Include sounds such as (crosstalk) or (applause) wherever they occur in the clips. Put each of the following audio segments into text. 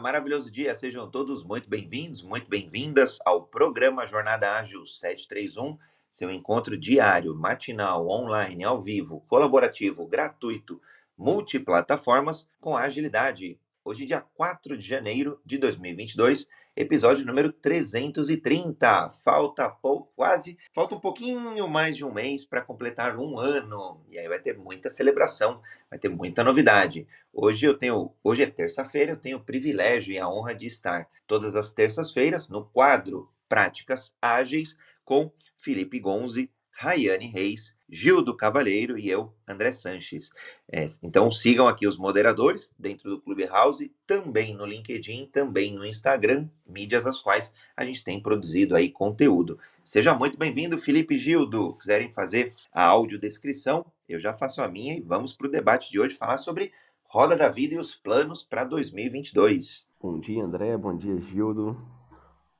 Maravilhoso dia, sejam todos muito bem-vindos, muito bem-vindas ao programa Jornada Ágil 731, seu encontro diário, matinal, online, ao vivo, colaborativo, gratuito, multiplataformas com agilidade. Hoje, dia 4 de janeiro de 2022, episódio número 330. Falta quase, falta um pouquinho mais de um mês para completar um ano. E aí vai ter muita celebração, vai ter muita novidade. Hoje eu tenho, hoje é terça-feira, eu tenho o privilégio e a honra de estar todas as terças-feiras no quadro Práticas Ágeis com Felipe Gonzi, Rayane Reis, Gildo Cavalheiro e eu, André Sanches. É, então sigam aqui os moderadores dentro do Clubhouse, também no LinkedIn, também no Instagram, mídias as quais a gente tem produzido aí conteúdo. Seja muito bem-vindo, Felipe Gildo. Quiserem fazer a audiodescrição, eu já faço a minha e vamos para o debate de hoje falar sobre Roda da Vida e os planos para 2022. Bom dia, André. Bom dia, Gildo.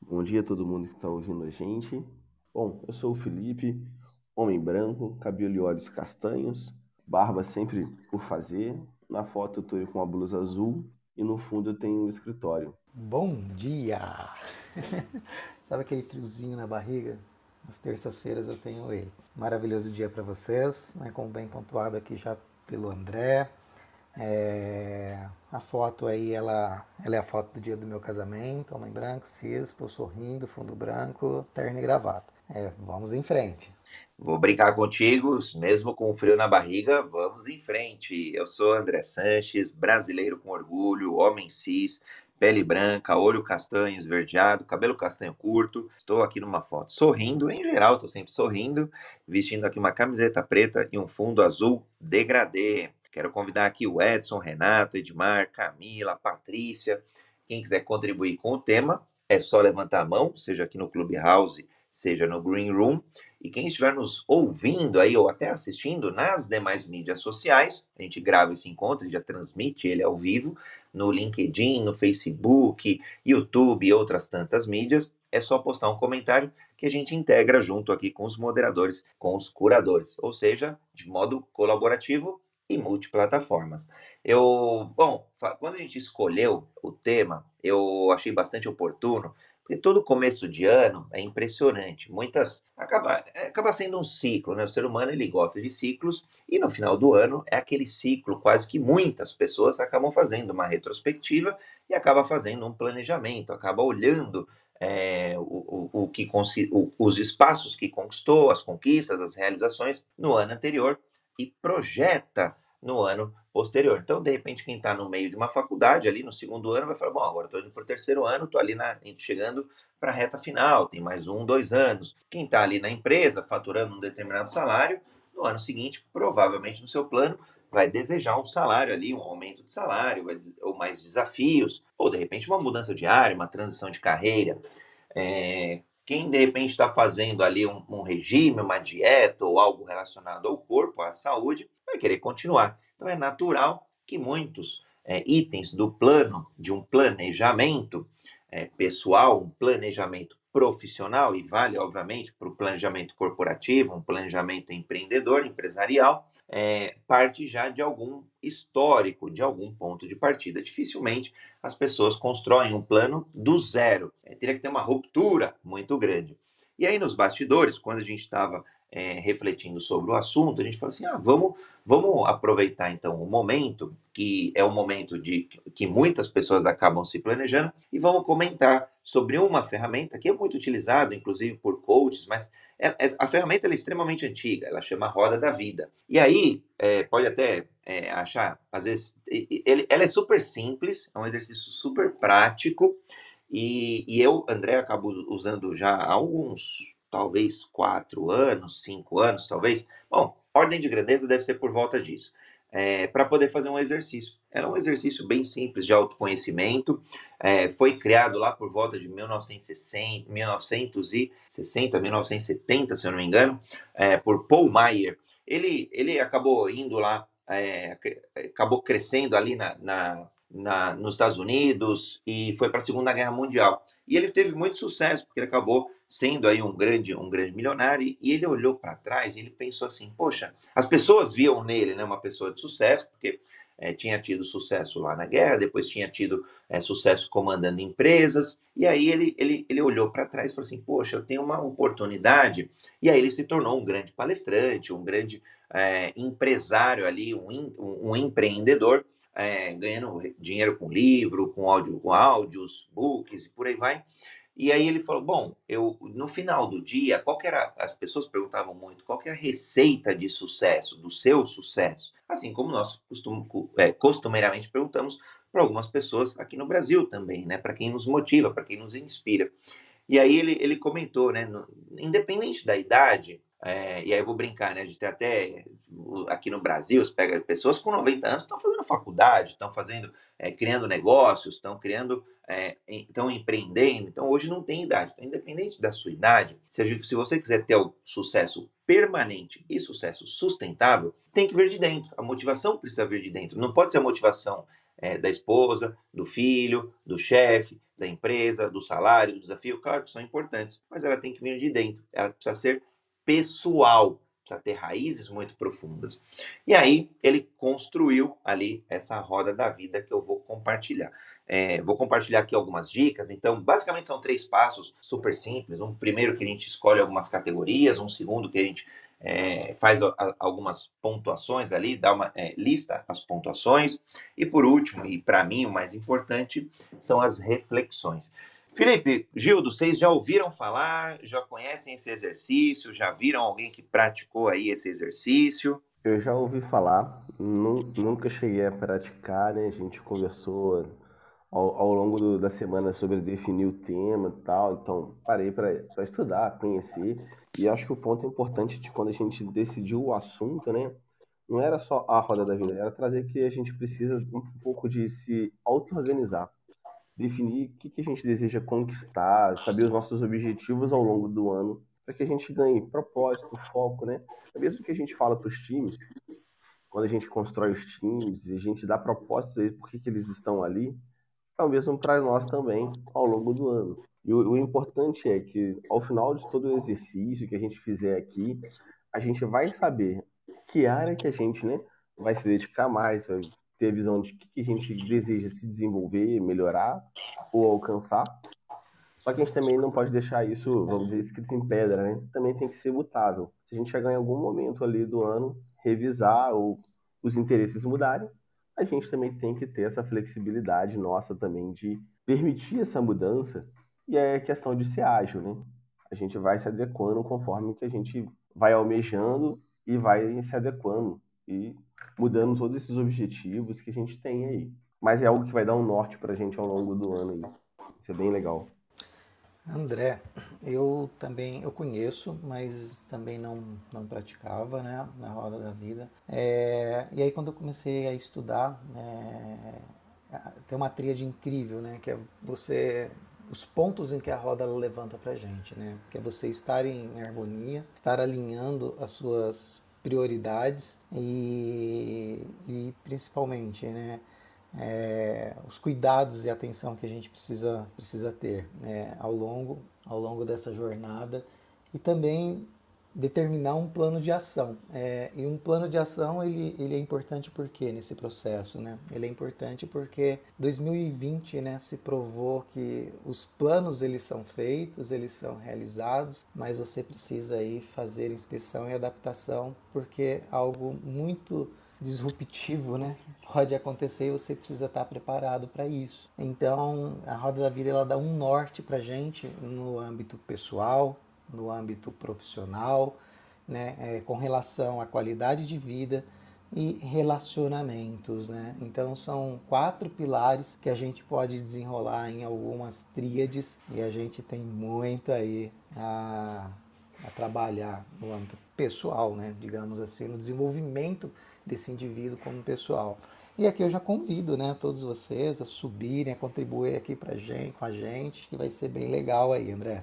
Bom dia a todo mundo que está ouvindo a gente. Bom, eu sou o Felipe, homem branco, cabelo e olhos castanhos, barba sempre por fazer. Na foto eu tô com uma blusa azul e no fundo eu tenho um escritório. Bom dia! (laughs) Sabe aquele friozinho na barriga? Nas terças-feiras eu tenho ele. Maravilhoso dia para vocês, né? como bem pontuado aqui já pelo André. É... A foto aí, ela, ela é a foto do dia do meu casamento, homem branco, cis, estou sorrindo, fundo branco, terno e gravata. É, vamos em frente. Vou brincar contigo, mesmo com frio na barriga, vamos em frente. Eu sou André Sanches, brasileiro com orgulho, homem cis, pele branca, olho castanho esverdeado, cabelo castanho curto. Estou aqui numa foto sorrindo, em geral estou sempre sorrindo, vestindo aqui uma camiseta preta e um fundo azul degradê. Quero convidar aqui o Edson, Renato, Edmar, Camila, Patrícia. Quem quiser contribuir com o tema, é só levantar a mão, seja aqui no Clubhouse, seja no Green Room. E quem estiver nos ouvindo aí ou até assistindo nas demais mídias sociais, a gente grava esse encontro e já transmite ele ao vivo no LinkedIn, no Facebook, YouTube e outras tantas mídias. É só postar um comentário que a gente integra junto aqui com os moderadores, com os curadores, ou seja, de modo colaborativo e multiplataformas. Eu, bom, quando a gente escolheu o tema, eu achei bastante oportuno porque todo começo de ano é impressionante. Muitas acaba, é, acaba sendo um ciclo, né? O ser humano ele gosta de ciclos e no final do ano é aquele ciclo quase que muitas pessoas acabam fazendo uma retrospectiva e acaba fazendo um planejamento, acaba olhando é, o, o, o, que o, os espaços que conquistou, as conquistas, as realizações no ano anterior e projeta no ano posterior. Então, de repente, quem está no meio de uma faculdade, ali no segundo ano, vai falar: bom, agora estou indo para o terceiro ano, estou ali na, chegando para a reta final, tem mais um, dois anos. Quem está ali na empresa, faturando um determinado salário, no ano seguinte, provavelmente no seu plano, vai desejar um salário ali, um aumento de salário, ou mais desafios, ou de repente uma mudança de área, uma transição de carreira. É, quem de repente está fazendo ali um, um, regime, uma dieta ou algo relacionado ao corpo, à saúde, vai querer continuar. Então é natural que muitos é, itens do plano, de um planejamento é, pessoal, um planejamento profissional, e vale, obviamente, para o planejamento corporativo, um planejamento empreendedor, empresarial, é, parte já de algum histórico, de algum ponto de partida. Dificilmente as pessoas constroem um plano do zero. É, teria que ter uma ruptura muito grande. E aí, nos bastidores, quando a gente estava é, refletindo sobre o assunto, a gente falou assim: ah, vamos, vamos aproveitar então o momento, que é o momento de que muitas pessoas acabam se planejando, e vamos comentar sobre uma ferramenta que é muito utilizada, inclusive por coaches, mas é, é, a ferramenta é extremamente antiga, ela chama Roda da Vida. E aí, é, pode até é, achar, às vezes, ele, ela é super simples, é um exercício super prático, e, e eu, André, acabo usando já há alguns talvez quatro anos, cinco anos, talvez. Bom, ordem de grandeza deve ser por volta disso. É, para poder fazer um exercício. Era um exercício bem simples de autoconhecimento. É, foi criado lá por volta de 1960, 1960 1970, se eu não me engano, é, por Paul Meyer. Ele, ele acabou indo lá, acabou crescendo ali na, na, na, nos Estados Unidos e foi para a Segunda Guerra Mundial. E ele teve muito sucesso, porque ele acabou sendo aí um grande, um grande milionário, e ele olhou para trás e ele pensou assim, poxa, as pessoas viam nele né, uma pessoa de sucesso, porque é, tinha tido sucesso lá na guerra, depois tinha tido é, sucesso comandando empresas, e aí ele, ele, ele olhou para trás e falou assim: Poxa, eu tenho uma oportunidade. E aí ele se tornou um grande palestrante, um grande é, empresário ali, um, um, um empreendedor, é, ganhando dinheiro com livro, com áudio, com áudios, books e por aí vai. E aí ele falou: bom, eu no final do dia, qual era? As pessoas perguntavam muito qual é a receita de sucesso, do seu sucesso. Assim como nós costum, é, costumeiramente perguntamos para algumas pessoas aqui no Brasil também, né? Para quem nos motiva, para quem nos inspira. E aí ele, ele comentou, né? No, independente da idade, é, e aí eu vou brincar, né? A gente tem até aqui no Brasil, você pega pessoas com 90 anos estão fazendo faculdade, estão fazendo, é, criando negócios, estão criando, estão é, empreendendo. Então hoje não tem idade. Então, independente da sua idade, se, se você quiser ter o sucesso permanente e sucesso sustentável, tem que vir de dentro. A motivação precisa vir de dentro. Não pode ser a motivação é, da esposa, do filho, do chefe, da empresa, do salário, do desafio. Claro que são importantes, mas ela tem que vir de dentro. Ela precisa ser pessoal, precisa ter raízes muito profundas. E aí ele construiu ali essa roda da vida que eu vou compartilhar. É, vou compartilhar aqui algumas dicas. Então, basicamente são três passos super simples. Um primeiro que a gente escolhe algumas categorias, um segundo que a gente é, faz a, algumas pontuações ali, dá uma é, lista as pontuações e por último e para mim o mais importante são as reflexões. Felipe, Gildo, vocês já ouviram falar, já conhecem esse exercício, já viram alguém que praticou aí esse exercício? Eu já ouvi falar, nunca cheguei a praticar, né? A gente conversou ao, ao longo do, da semana sobre definir o tema e tal, então parei para estudar, conhecer, e acho que o ponto importante de quando a gente decidiu o assunto, né? Não era só a roda da vida, era trazer que a gente precisa um pouco de se auto-organizar definir o que, que a gente deseja conquistar, saber os nossos objetivos ao longo do ano, para que a gente ganhe propósito, foco, né? É mesmo que a gente fala para os times, quando a gente constrói os times e a gente dá propósitos por que, que eles estão ali, é o mesmo para nós também ao longo do ano. E o, o, importante é que ao final de todo o exercício que a gente fizer aqui, a gente vai saber que área que a gente né, vai se dedicar mais, vai ter a visão de que a gente deseja se desenvolver, melhorar ou alcançar. Só que a gente também não pode deixar isso, vamos dizer, escrito em pedra, né? Também tem que ser mutável. Se a gente chegar em algum momento ali do ano, revisar ou os interesses mudarem, a gente também tem que ter essa flexibilidade nossa também de permitir essa mudança. E é questão de ser ágil, né? A gente vai se adequando conforme que a gente vai almejando e vai se adequando. E mudando todos esses objetivos que a gente tem aí. Mas é algo que vai dar um norte para a gente ao longo do ano aí. Isso é bem legal. André, eu também eu conheço, mas também não, não praticava, né, na roda da vida. É, e aí quando eu comecei a estudar, é, tem uma tríade incrível, né, que é você os pontos em que a roda levanta para gente, né, que é você estar em harmonia, estar alinhando as suas prioridades e, e principalmente né, é, os cuidados e atenção que a gente precisa, precisa ter né, ao, longo, ao longo dessa jornada e também determinar um plano de ação. É, e um plano de ação ele, ele é importante porque nesse processo, né? Ele é importante porque 2020, né, se provou que os planos eles são feitos, eles são realizados, mas você precisa aí fazer inspeção e adaptação porque algo muito disruptivo, né? Pode acontecer e você precisa estar preparado para isso. Então, a roda da vida ela dá um norte para gente no âmbito pessoal, no âmbito profissional, né, é, com relação à qualidade de vida e relacionamentos, né? Então são quatro pilares que a gente pode desenrolar em algumas tríades e a gente tem muito aí a, a trabalhar no âmbito pessoal, né? Digamos assim, no desenvolvimento desse indivíduo como pessoal. E aqui eu já convido, né, todos vocês a subirem, a contribuir aqui pra gente, com a gente, que vai ser bem legal aí, André.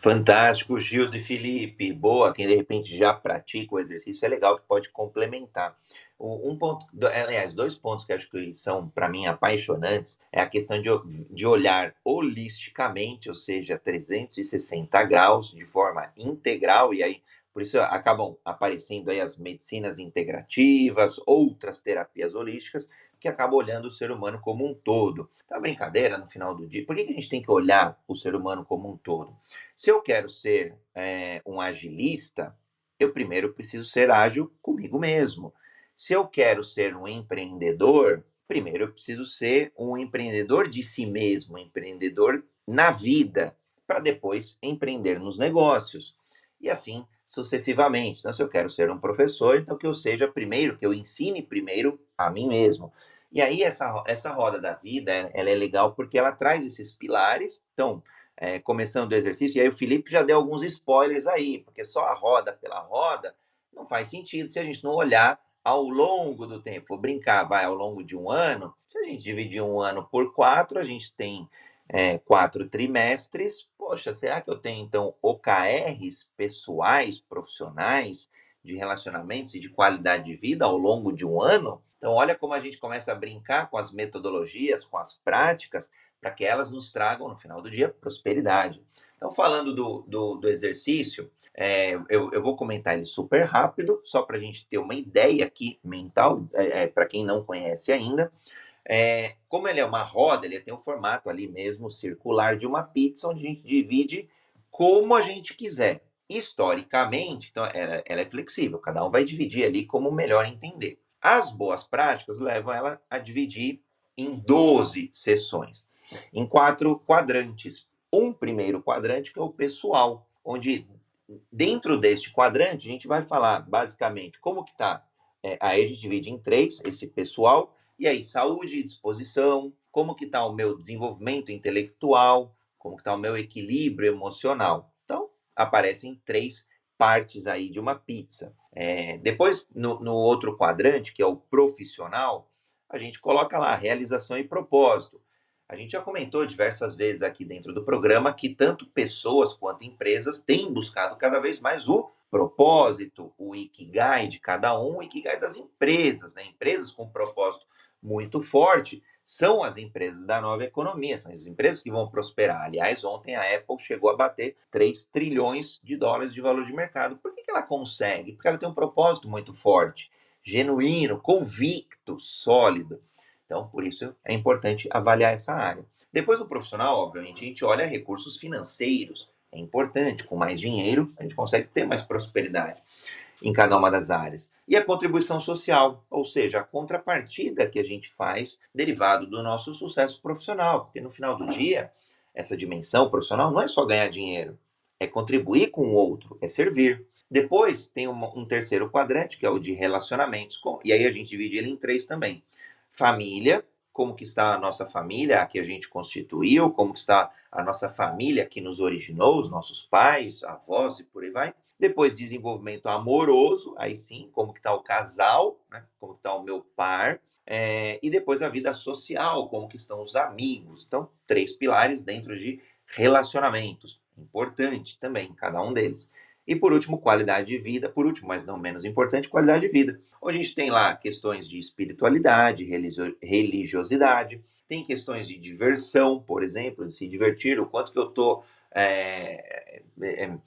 Fantástico, Gildo e Felipe. Boa, quem de repente já pratica o exercício é legal que pode complementar. Um ponto, aliás, dois pontos que acho que são para mim apaixonantes é a questão de, de olhar holisticamente, ou seja, 360 graus, de forma integral, e aí por isso acabam aparecendo aí as medicinas integrativas, outras terapias holísticas, que acaba olhando o ser humano como um todo. Tá brincadeira no final do dia? Por que, que a gente tem que olhar o ser humano como um todo? Se eu quero ser é, um agilista, eu primeiro preciso ser ágil comigo mesmo. Se eu quero ser um empreendedor, primeiro eu preciso ser um empreendedor de si mesmo, um empreendedor na vida, para depois empreender nos negócios. E assim sucessivamente. Então, se eu quero ser um professor, então que eu seja primeiro, que eu ensine primeiro a mim mesmo. E aí, essa, essa roda da vida, ela é legal porque ela traz esses pilares. Então, é, começando o exercício, e aí o Felipe já deu alguns spoilers aí, porque só a roda pela roda não faz sentido se a gente não olhar ao longo do tempo. Vou brincar, vai ao longo de um ano. Se a gente dividir um ano por quatro, a gente tem é, quatro trimestres, poxa, será que eu tenho então OKRs pessoais, profissionais, de relacionamentos e de qualidade de vida ao longo de um ano? Então, olha como a gente começa a brincar com as metodologias, com as práticas, para que elas nos tragam, no final do dia, prosperidade. Então, falando do, do, do exercício, é, eu, eu, vou comentar ele super rápido, só para a gente ter uma ideia aqui mental, é, é, para quem não conhece ainda. É, como ele é uma roda, ele tem o um formato ali mesmo circular de uma pizza, onde a gente divide como a gente quiser. Historicamente, então, ela, ela é flexível, cada um vai dividir ali como melhor entender. As boas práticas levam ela a dividir em 12 sessões, em quatro quadrantes. Um primeiro quadrante que é o pessoal, onde dentro deste quadrante a gente vai falar basicamente como que está. É, aí a gente divide em três, esse pessoal, e aí, saúde e disposição, como que está o meu desenvolvimento intelectual, como que está o meu equilíbrio emocional. Então, aparecem três partes aí de uma pizza. É, depois, no, no outro quadrante, que é o profissional, a gente coloca lá realização e propósito. A gente já comentou diversas vezes aqui dentro do programa que tanto pessoas quanto empresas têm buscado cada vez mais o propósito, o ikigai de cada um, o ikigai das empresas, né? Empresas com propósito muito forte são as empresas da nova economia, são as empresas que vão prosperar. Aliás, ontem a Apple chegou a bater 3 trilhões de dólares de valor de mercado. Por que, que ela consegue? Porque ela tem um propósito muito forte, genuíno, convicto, sólido. Então, por isso é importante avaliar essa área. Depois do profissional, obviamente, a gente olha recursos financeiros. É importante, com mais dinheiro, a gente consegue ter mais prosperidade em cada uma das áreas. E a contribuição social, ou seja, a contrapartida que a gente faz derivado do nosso sucesso profissional, porque no final do dia, essa dimensão profissional não é só ganhar dinheiro, é contribuir com o outro, é servir. Depois tem um, um terceiro quadrante, que é o de relacionamentos, com, e aí a gente divide ele em três também. Família, como que está a nossa família, a que a gente constituiu, como que está a nossa família que nos originou, os nossos pais, avós e por aí vai. Depois, desenvolvimento amoroso, aí sim, como que está o casal, né? como está o meu par. É, e depois a vida social, como que estão os amigos. Então, três pilares dentro de relacionamentos. Importante também, cada um deles. E por último, qualidade de vida. Por último, mas não menos importante, qualidade de vida. Onde a gente tem lá questões de espiritualidade, religiosidade, tem questões de diversão, por exemplo, de se divertir, o quanto que eu estou é, é,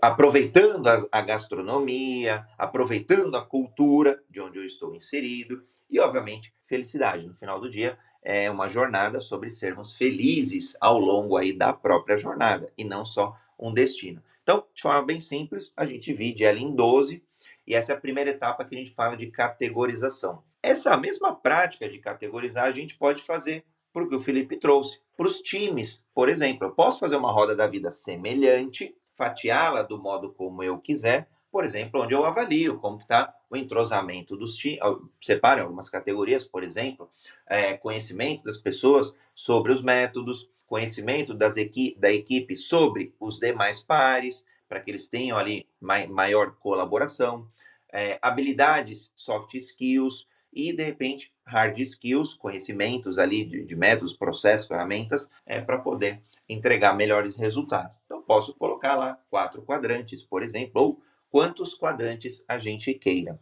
aproveitando a, a, gastronomia, aproveitando a cultura de onde eu estou inserido e, obviamente, felicidade. No final do dia, é uma jornada sobre sermos felizes ao longo aí da própria jornada e não só um destino. Então, de forma bem simples, a gente divide ela em 12 e essa é a primeira etapa que a gente fala de categorização. Essa mesma prática de categorizar a gente pode fazer porque o Felipe trouxe para os times. Por exemplo, eu posso fazer uma roda da vida semelhante fatiá-la do modo como eu quiser, por exemplo, onde eu avalio como está o entrosamento dos times, separo em algumas categorias, por exemplo, é, conhecimento das pessoas sobre os métodos, conhecimento das equi da equipe sobre os demais pares, para que eles tenham ali mai maior colaboração, é, habilidades, soft skills e, de repente, hard skills, conhecimentos ali de, de métodos, processos, ferramentas, é, para poder entregar melhores resultados. Então, posso colocar lá quatro quadrantes, por exemplo, ou quantos quadrantes a gente queira.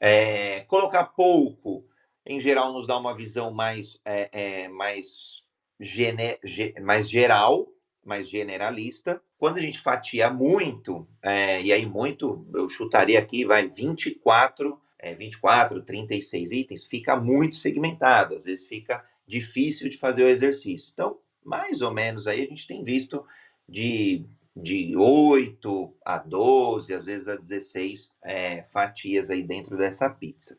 É, colocar pouco, em geral, nos dá uma visão mais, é, é, mais, gene, ge, mais geral, mais generalista. Quando a gente fatia muito, é, e aí muito, eu chutaria aqui, vai 24 é, 24, 36 itens, fica muito segmentado, às vezes fica difícil de fazer o exercício. Então, mais ou menos aí a gente tem visto de, de 8 a 12, às vezes a 16 é, fatias aí dentro dessa pizza.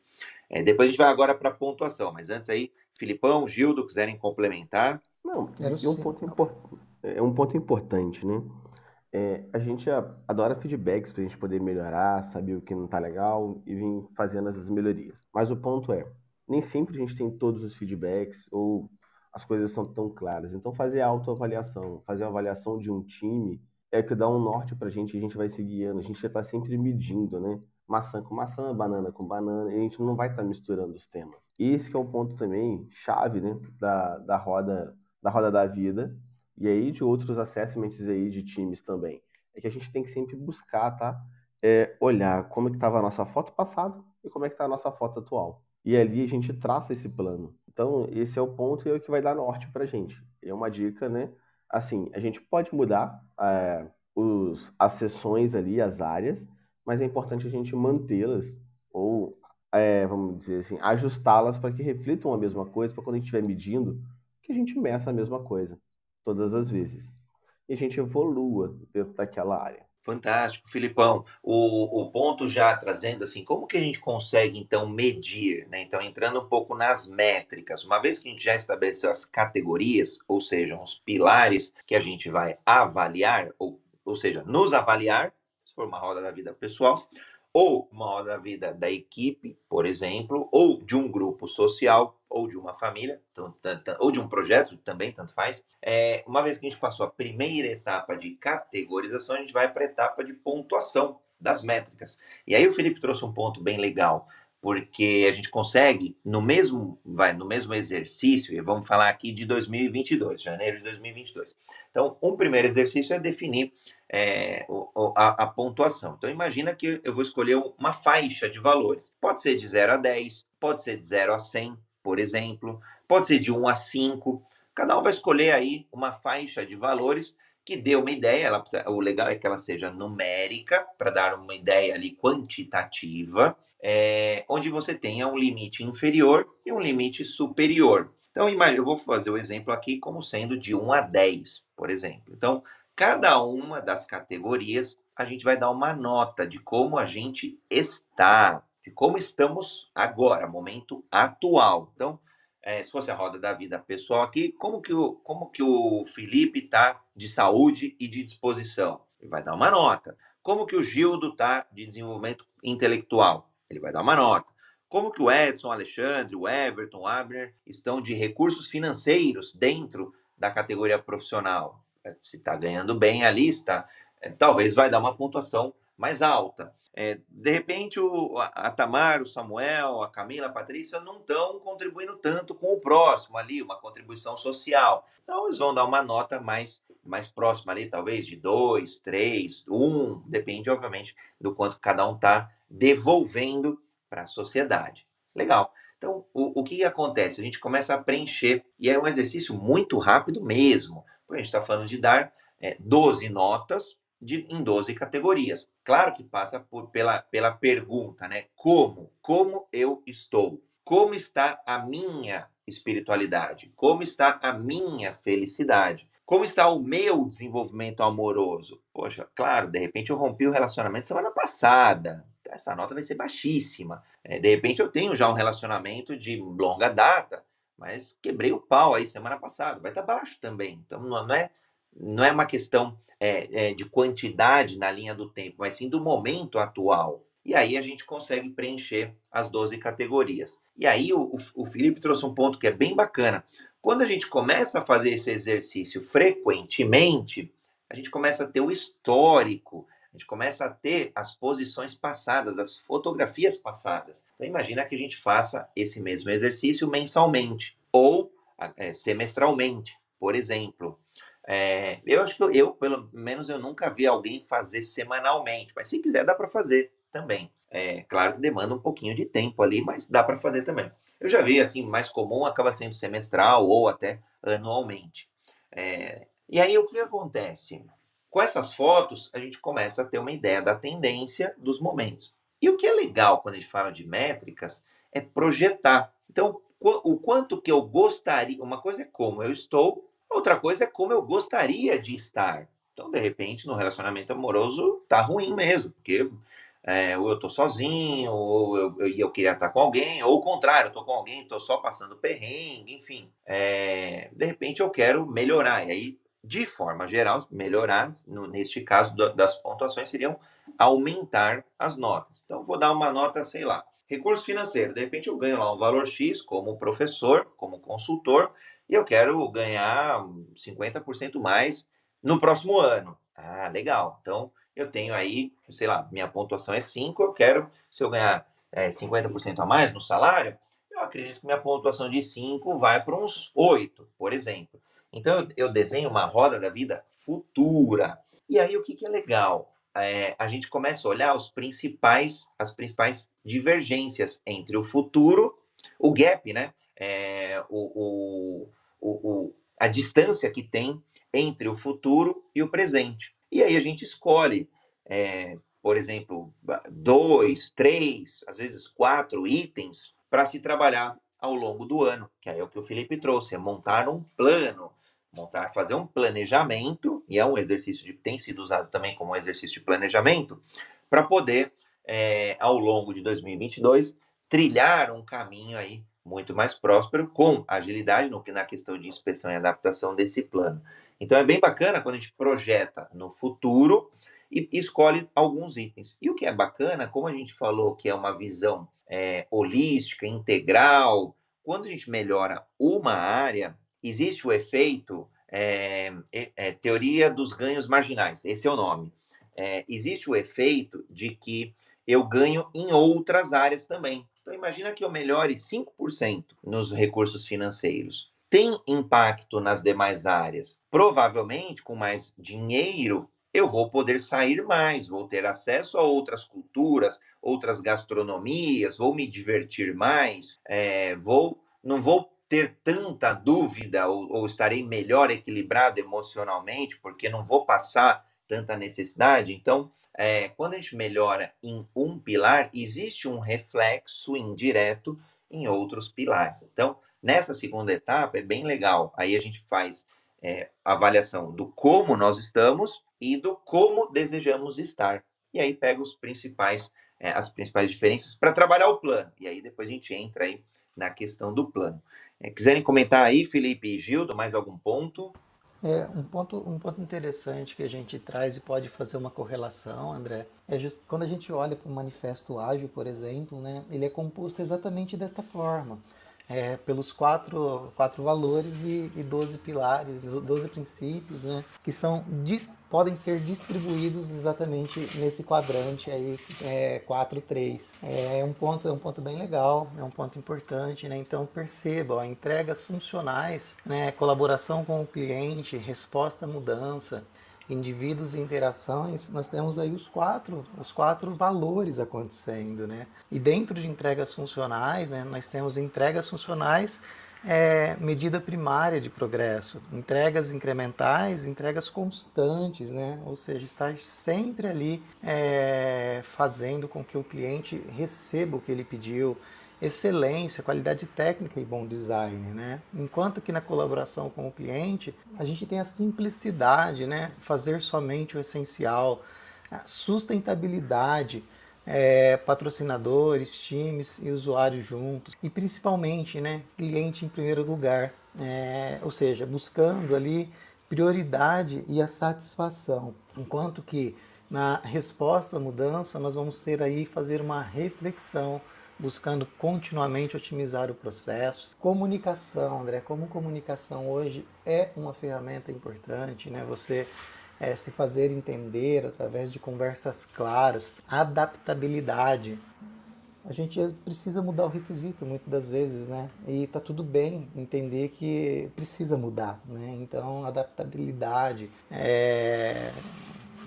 É, depois a gente vai agora para a pontuação, mas antes aí, Filipão, Gildo, quiserem complementar. Não, é um, ponto import... é um ponto importante, né? É, a gente adora feedbacks para a gente poder melhorar, saber o que não está legal e vir fazendo essas melhorias. Mas o ponto é, nem sempre a gente tem todos os feedbacks ou as coisas são tão claras. Então, fazer a autoavaliação, fazer a avaliação de um time é que dá um norte para a gente e a gente vai se guiando. A gente está sempre medindo, né? Maçã com maçã, banana com banana, e a gente não vai estar tá misturando os temas. Esse é o ponto também chave, né, da, da roda da roda da vida e aí de outros assessments aí de times também. É que a gente tem que sempre buscar, tá? É olhar como é que estava a nossa foto passada e como é que está a nossa foto atual. E ali a gente traça esse plano. Então, esse é o ponto e é o que vai dar norte para a gente. É uma dica, né? Assim, a gente pode mudar é, os, as sessões ali, as áreas, mas é importante a gente mantê-las ou, é, vamos dizer assim, ajustá-las para que reflitam a mesma coisa, para quando a gente estiver medindo, que a gente meça a mesma coisa todas as vezes. E a gente evolua dentro daquela área. Fantástico, Filipão. O, o ponto já trazendo assim, como que a gente consegue então medir, né? Então, entrando um pouco nas métricas, uma vez que a gente já estabeleceu as categorias, ou seja, os pilares que a gente vai avaliar, ou, ou seja, nos avaliar, se for uma roda da vida pessoal, ou uma hora da vida da equipe, por exemplo, ou de um grupo social, ou de uma família, ou de um projeto, também tanto faz. É, uma vez que a gente passou a primeira etapa de categorização, a gente vai para a etapa de pontuação das métricas. E aí o Felipe trouxe um ponto bem legal, porque a gente consegue no mesmo vai no mesmo exercício, e vamos falar aqui de 2022, janeiro de 2022. Então, um primeiro exercício é definir é, a, a, pontuação. Então, imagina que eu vou escolher uma faixa de valores. Pode ser de 0 a 10, pode ser de 0 a 100, por exemplo, pode ser de 1 a 5. Cada um vai escolher aí uma faixa de valores que dê uma ideia. Ela precisa, o legal é que ela seja numérica, para dar uma ideia ali quantitativa, é, onde você tenha um limite inferior e um limite superior. Então, eu vou fazer o exemplo aqui como sendo de 1 a 10, por exemplo. Então, Cada uma das categorias, a gente vai dar uma nota de como a gente está, de como estamos agora, momento atual. Então, é, se fosse a roda da vida pessoal aqui, como que o, como que o Felipe está de saúde e de disposição? Ele vai dar uma nota. Como que o Gildo está de desenvolvimento intelectual? Ele vai dar uma nota. Como que o Edson, o Alexandre, o Everton, o Abner estão de recursos financeiros dentro da categoria profissional? É, se está ganhando bem a lista, é, talvez vai dar uma pontuação mais alta. É, de repente, o, a Tamar, o Samuel, a Camila, a Patrícia não estão contribuindo tanto com o próximo ali, uma contribuição social. Então, eles vão dar uma nota mais, mais próxima ali, talvez de 2, 3, 1, depende, obviamente, do quanto cada um está devolvendo para a sociedade. Legal. Então, o, o que acontece? A gente começa a preencher, e é um exercício muito rápido mesmo. Porque a gente está falando de dar é, 12 notas de, em 12 categorias. Claro que passa por, pela, pela pergunta, né? Como? Como eu estou? Como está a minha espiritualidade? Como está a minha felicidade? Como está o meu desenvolvimento amoroso? Poxa, claro, de repente eu rompi o relacionamento semana passada. Essa nota vai ser baixíssima. É, de repente eu tenho já um relacionamento de longa data mas quebrei o pau aí semana passada, vai estar baixo também. Então não é, não é uma questão é, é, de quantidade na linha do tempo, mas sim do momento atual. E aí a gente consegue preencher as 12 categorias. E aí o, o, Felipe trouxe um ponto que é bem bacana. Quando a gente começa a fazer esse exercício frequentemente, a gente começa a ter o histórico, gente começa a ter as posições passadas, as fotografias passadas. Então imagina que a gente faça esse mesmo exercício mensalmente ou é, semestralmente, por exemplo. É, eu acho que eu, eu, pelo menos, eu nunca vi alguém fazer semanalmente, mas se quiser dá para fazer também. É, claro que demanda um pouquinho de tempo ali, mas dá para fazer também. Eu já vi, assim, mais comum acaba sendo semestral ou até anualmente. É, e aí o que acontece? Com essas fotos, a gente começa a ter uma ideia da tendência dos momentos. E o que é legal quando a gente fala de métricas é projetar. Então, o quanto que eu gostaria, uma coisa é como eu estou, outra coisa é como eu gostaria de estar. Então, de repente, no relacionamento amoroso, tá ruim mesmo, porque é, ou eu tô sozinho, ou eu, eu, eu, queria estar com alguém, ou o contrário, eu tô com alguém, tô só passando perrengue, enfim. É, de repente eu quero melhorar, e aí, de forma geral, melhorar, no, neste caso do, das pontuações, seriam aumentar as notas. Então, vou dar uma nota, sei lá, recurso financeiro. De repente eu ganho lá um valor X como professor, como consultor, e eu quero ganhar 50% mais no próximo ano. Ah, legal. Então, eu tenho aí, sei lá, minha pontuação é 5, eu quero, se eu ganhar é, 50% a mais no salário, eu acredito que minha pontuação de 5 vai para uns 8, por exemplo. Então, eu, desenho uma roda da vida futura. E aí, o que, que é legal? É, a gente começa a olhar os principais, as principais divergências entre o futuro, o gap, né? É, o, o, o, a distância que tem entre o futuro e o presente. E aí a gente escolhe, é, por exemplo, dois, três, às vezes quatro itens para se trabalhar ao longo do ano, que aí é o que o Felipe trouxe, é montar um plano, montar, fazer um planejamento, e é um exercício de, tem sido usado também como um exercício de planejamento, para poder, é, ao longo de 2022, trilhar um caminho aí muito mais próspero, com agilidade no, na questão de inspeção e adaptação desse plano. Então é bem bacana quando a gente projeta no futuro e escolhe alguns itens. E o que é bacana, como a gente falou que é uma visão é, holística, integral, quando a gente melhora uma área, existe o efeito é, é, teoria dos ganhos marginais, esse é o nome. É, existe o efeito de que eu ganho em outras áreas também. Então, imagina que eu melhore 5% nos recursos financeiros tem impacto nas demais áreas. Provavelmente, com mais dinheiro, eu vou poder sair mais, vou ter acesso a outras culturas, outras gastronomias, vou me divertir mais, é, vou, não vou ter tanta dúvida ou, ou estarei melhor equilibrado emocionalmente, porque não vou passar tanta necessidade. Então, é, quando a gente melhora em um pilar, existe um reflexo indireto em outros pilares. Então, Nessa segunda etapa é bem legal. Aí a gente faz é, avaliação do como nós estamos e do como desejamos estar. E aí pega os principais, é, as principais diferenças para trabalhar o plano. E aí depois a gente entra aí na questão do plano. É, quiserem comentar aí, Felipe e Gildo, mais algum ponto? É, um ponto, um ponto interessante que a gente traz e pode fazer uma correlação, André, é just, quando a gente olha para o manifesto ágil, por exemplo, né, ele é composto exatamente desta forma é, pelos quatro, quatro valores e, e 12 pilares, 12 princípios, né, que são, podem ser distribuídos exatamente nesse quadrante aí, é, 4, 3. É um ponto, é um ponto bem legal, é um ponto importante, né? Então perceba, ó, entregas funcionais, né, colaboração com o cliente, resposta à mudança, indivíduos e interações, nós temos aí os quatro, os quatro valores acontecendo, né? E dentro de entregas funcionais, né, nós temos entregas funcionais é, medida primária de progresso, entregas incrementais, entregas constantes, né? ou seja, estar sempre ali é, fazendo com que o cliente receba o que ele pediu, excelência, qualidade técnica e bom design, né? Enquanto que na colaboração com o cliente, a gente tem a simplicidade, né? Fazer somente o essencial, a sustentabilidade, é, patrocinadores, times e usuários juntos e principalmente, né? Cliente em primeiro lugar, é, ou seja, buscando ali prioridade e a satisfação, enquanto que na resposta à mudança nós vamos ter aí fazer uma reflexão buscando continuamente otimizar o processo. Comunicação, André, como comunicação hoje é uma ferramenta importante, né? Você é, se fazer entender através de conversas claras, adaptabilidade. A gente precisa mudar o requisito muitas das vezes, né? E tá tudo bem entender que precisa mudar, né? Então, adaptabilidade, é,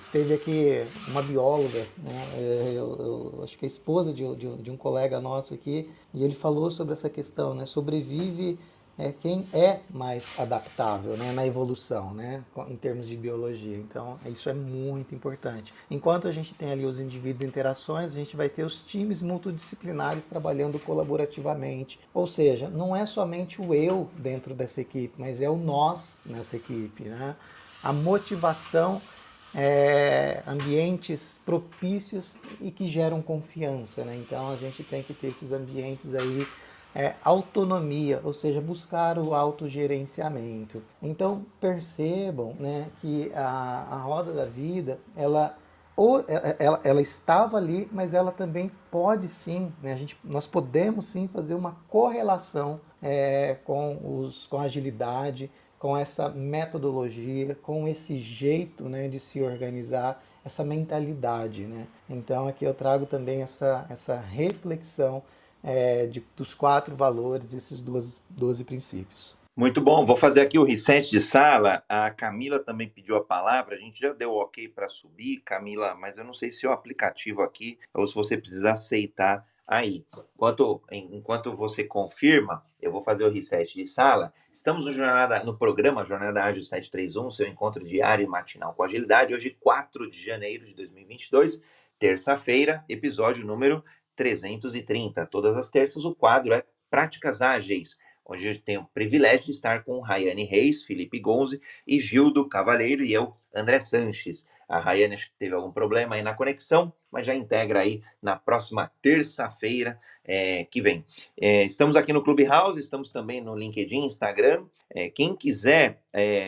esteve aqui uma bióloga, né? É, eu, eu, acho que é esposa de, de, de, um colega nosso aqui, e ele falou sobre essa questão, né? Sobrevive é quem é mais adaptável né, na evolução, né, em termos de biologia. Então, isso é muito importante. Enquanto a gente tem ali os indivíduos interações, a gente vai ter os times multidisciplinares trabalhando colaborativamente. Ou seja, não é somente o eu dentro dessa equipe, mas é o nós nessa equipe. Né? A motivação é, ambientes propícios e que geram confiança. Né? Então a gente tem que ter esses ambientes aí é, autonomia, ou seja, buscar o autogerenciamento. Então percebam né, que a, a roda da vida, ela, ou, ela, ela estava ali, mas ela também pode sim, né, a gente, nós podemos sim fazer uma correlação é, com, os, com a agilidade, com essa metodologia, com esse jeito né, de se organizar, essa mentalidade. Né? Então aqui eu trago também essa, essa reflexão é, de, dos quatro valores, esses 12, 12 princípios. Muito bom, vou fazer aqui o reset de sala. A Camila também pediu a palavra, a gente já deu ok para subir, Camila, mas eu não sei se o aplicativo aqui ou se você precisa aceitar aí. Enquanto, enquanto você confirma, eu vou fazer o reset de sala. Estamos no, jornada, no programa Jornada Ágil 731, seu encontro diário e matinal com agilidade. Hoje, 4 de janeiro de 2022, terça-feira, episódio número 330. Todas as terças o quadro é Práticas Ágeis, onde eu tenho o privilégio de estar com Rayane Reis, Felipe Gonze e Gildo Cavaleiro e eu, André Sanches. A Rayane acho que teve algum problema aí na conexão, mas já integra aí na próxima terça-feira é, que vem. É, estamos aqui no Clubhouse, estamos também no LinkedIn, Instagram. É, quem quiser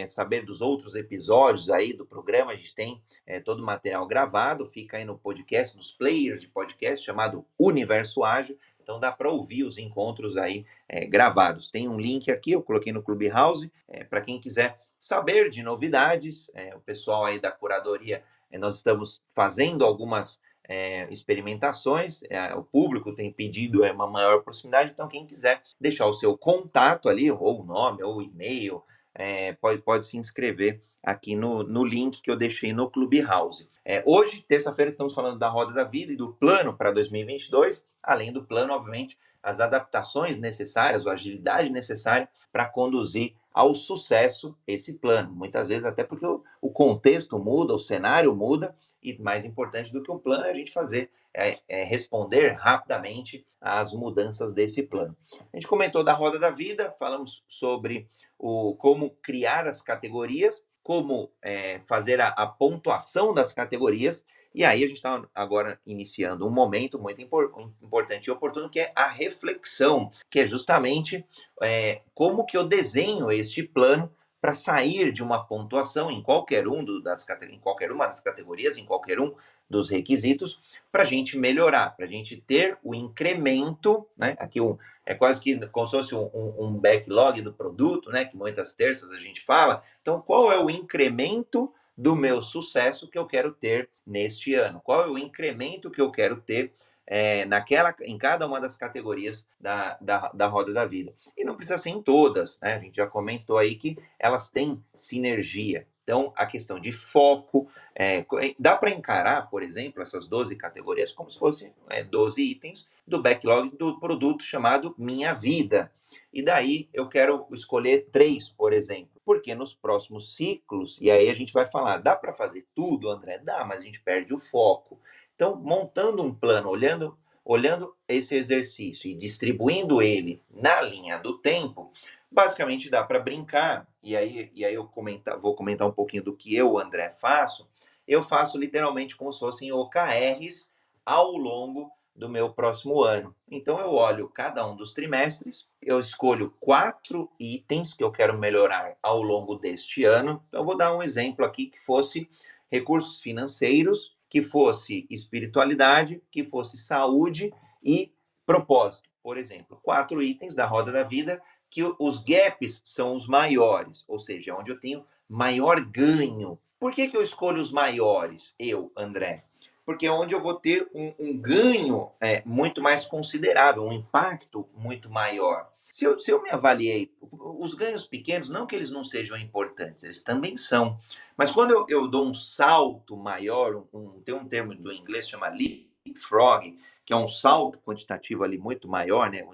saber dos outros episódios aí do programa, a gente tem todo o material gravado, fica aí no podcast, nos players de podcast, chamado Universo Ágil. Então dá para ouvir os encontros aí gravados. Tem um link aqui, eu coloquei no Clubhouse, para quem quiser saber de novidades. o pessoal aí da curadoria, nós estamos fazendo algumas é, experimentações, é, o público tem pedido é, uma maior proximidade, então quem quiser deixar o seu contato ali, ou o nome, ou e-mail, é, pode, pode se inscrever aqui no, no link que eu deixei no Clubhouse. É, hoje, terça-feira, estamos falando da Roda da Vida e do plano para 2022, além do plano, obviamente, as adaptações necessárias, a agilidade necessária para conduzir ao sucesso esse plano. Muitas vezes, até porque o, o, contexto muda, o cenário muda, e mais importante do que um plano é a gente fazer, é, é responder rapidamente às mudanças desse plano. A gente comentou da roda da vida, falamos sobre o, como criar as categorias, como é, fazer a, a pontuação das categorias e aí a gente está agora iniciando um momento muito importante e oportuno que é a reflexão, que é justamente é, como que eu desenho este plano para sair de uma pontuação em qualquer um do, das em qualquer uma das categorias, em qualquer um dos requisitos, para a gente melhorar, para a gente ter o incremento, né? Aqui um, é quase que como se fosse um, um backlog do produto, né? Que muitas terças a gente fala. Então, qual é o incremento do meu sucesso que eu quero ter neste ano? Qual é o incremento que eu quero ter é, naquela, em cada uma das categorias da, da, da roda da vida? E não precisa ser em todas, né? A gente já comentou aí que elas têm sinergia. Então, a questão de foco, é, dá para encarar, por exemplo, essas 12 categorias como se fossem é, 12 itens do backlog do produto chamado Minha Vida. E daí eu quero escolher três, por exemplo porque nos próximos ciclos, e aí a gente vai falar, dá para fazer tudo, André? Dá, mas a gente perde o foco. Então, montando um plano, olhando, olhando esse exercício e distribuindo ele na linha do tempo, basicamente dá para brincar. E aí, e aí eu comentar, vou comentar um pouquinho do que eu, André, faço. Eu faço literalmente como se fossem OKRs ao longo do meu próximo ano. Então eu olho cada um dos trimestres, eu escolho quatro itens que eu quero melhorar ao longo deste ano. Eu vou dar um exemplo aqui que fosse recursos financeiros, que fosse espiritualidade, que fosse saúde e propósito. Por exemplo, quatro itens da roda da vida que os gaps são os maiores, ou seja, onde eu tenho maior ganho. Por que, que eu escolho os maiores? Eu, André porque é onde eu vou ter um, um ganho é, muito mais considerável, um impacto muito maior. Se eu, se eu me avaliei, os ganhos pequenos, não que eles não sejam importantes, eles também são. Mas quando eu, eu dou um salto maior, um, tem um termo do inglês chama leapfrog, que é um salto quantitativo ali muito maior, né?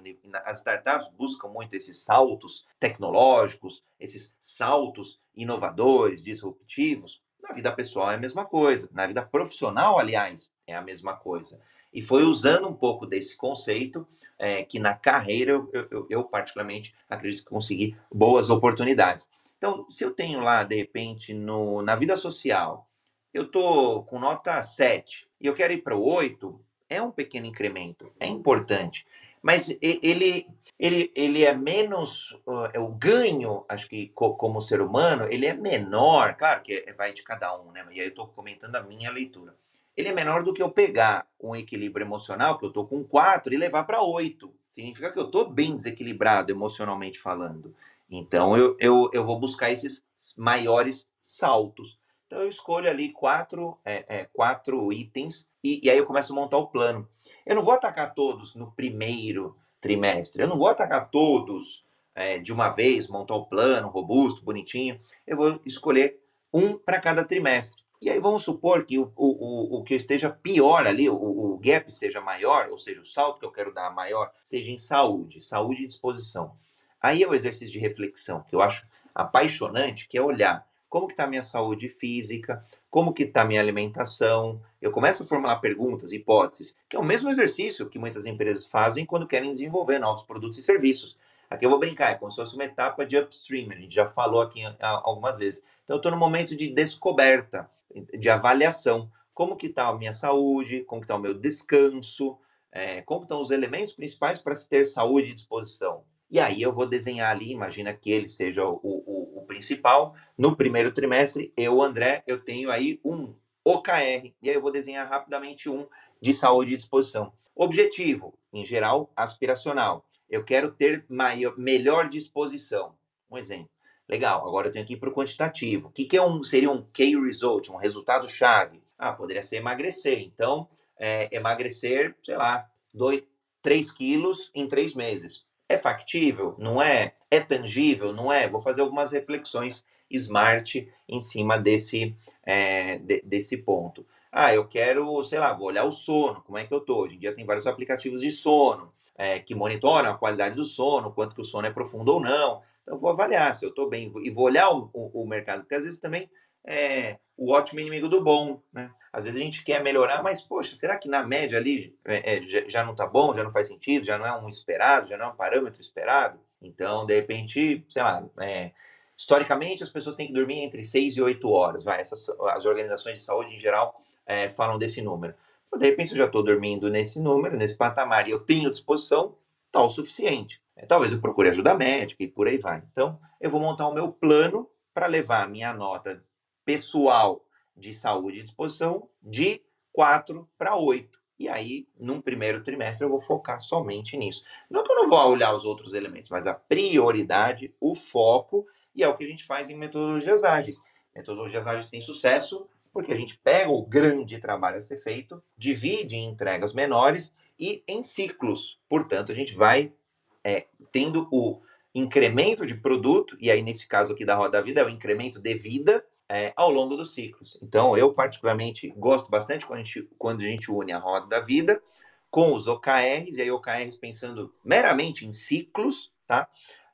As startups buscam muito esses saltos tecnológicos, esses saltos inovadores, disruptivos. Na vida pessoal é a mesma coisa, na vida profissional, aliás, é a mesma coisa. E foi usando um pouco desse conceito é, que na carreira eu, eu, eu, particularmente acredito que consegui boas oportunidades. Então, se eu tenho lá, de repente, no, na vida social, eu tô com nota 7 e eu quero ir para o 8, é um pequeno incremento, é importante. Mas ele, ele, ele é menos. Uh, o ganho, acho que co, como ser humano, ele é menor, claro que é, vai de cada um, né? E aí eu estou comentando a minha leitura. Ele é menor do que eu pegar um equilíbrio emocional, que eu estou com 4, e levar para 8. Significa que eu estou bem desequilibrado emocionalmente falando. Então eu, eu, eu vou buscar esses maiores saltos. Então eu escolho ali quatro, é, é, quatro itens e, e, aí eu começo a montar o plano. Eu não vou atacar todos no primeiro trimestre, eu não vou atacar todos é, de uma vez, montar o plano robusto, bonitinho. Eu vou escolher um para cada trimestre. E aí vamos supor que o, o, o que esteja pior ali, o, o gap seja maior, ou seja, o salto que eu quero dar maior, seja em saúde, saúde e disposição. Aí é o exercício de reflexão, que eu acho apaixonante, que é olhar como que está a minha saúde física, como que está a minha alimentação. Eu começo a formular perguntas, hipóteses, que é o mesmo exercício que muitas empresas fazem quando querem desenvolver novos produtos e serviços. Aqui eu vou brincar, é como se fosse uma etapa de upstream, a gente já falou aqui algumas vezes. Então, eu estou no momento de descoberta, de avaliação. Como que está a minha saúde, como que está o meu descanso, é, como estão os elementos principais para se ter saúde e disposição. E aí eu vou desenhar ali, imagina que ele seja o, o, o principal. No primeiro trimestre, eu, André, eu tenho aí um OKR. E aí eu vou desenhar rapidamente um de saúde e disposição. Objetivo, em geral, aspiracional. Eu quero ter maior, melhor disposição. Um exemplo. Legal, agora eu tenho que ir para o quantitativo. O que, que é um, seria um key result, um resultado-chave? Ah, poderia ser emagrecer. Então, é, emagrecer, sei lá, 3 quilos em três meses. É factível? Não é? É tangível? Não é? Vou fazer algumas reflexões smart em cima desse, é, de, desse ponto. Ah, eu quero, sei lá, vou olhar o sono, como é que eu tô? Hoje em dia tem vários aplicativos de sono é, que monitoram a qualidade do sono, quanto que o sono é profundo ou não. Então, eu vou avaliar se eu estou bem e vou olhar o, o, o, mercado, porque às vezes também é o ótimo inimigo do bom, né? Às vezes a gente quer melhorar, mas, poxa, será que na média ali é, é, já não está bom, já não faz sentido, já não é um esperado, já não é um parâmetro esperado? Então, de repente, sei lá, é, historicamente as pessoas têm que dormir entre 6 e 8 horas, vai, essas, as organizações de saúde em geral é, falam desse número. De repente eu já estou dormindo nesse número, nesse patamar, e eu tenho disposição, tá o suficiente. É, talvez eu procure ajuda médica e por aí vai. Então, eu vou montar o meu plano para levar a minha nota pessoal de saúde e disposição de 4 para 8. E aí, num primeiro trimestre, eu vou focar somente nisso. Não que eu não vou olhar os outros elementos, mas a prioridade, o foco, e é o que a gente faz em metodologias ágeis. Metodologias ágeis têm sucesso porque a gente pega o grande trabalho a ser feito, divide em entregas menores e em ciclos. Portanto, a gente vai é, tendo o incremento de produto, e aí nesse caso aqui da roda da vida é o incremento de vida, é, ao longo dos ciclos. Então, eu particularmente gosto bastante quando a, gente, quando a gente une a roda da vida com os OKRs, e aí OKRs pensando meramente em ciclos, tá?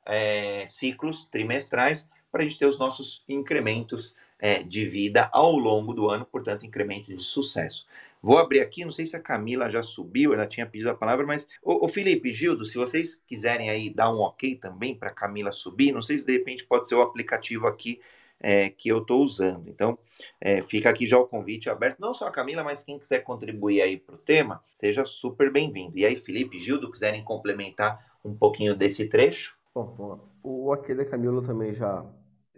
É, ciclos trimestrais, para a gente ter os nossos incrementos é, de vida ao longo do ano, portanto, incremento de sucesso. Vou abrir aqui, não sei se a Camila já subiu, ela tinha pedido a palavra, mas o Felipe, Gildo, se vocês quiserem aí dar um ok também para a Camila subir, não sei se de repente pode ser o aplicativo aqui é, que eu estou usando. Então, é, fica aqui já o convite aberto, não só a Camila, mas quem quiser contribuir aí para o tema, seja super bem-vindo. E aí, Felipe, Gildo, quiserem complementar um pouquinho desse trecho? Bom, o ok da Camila também já,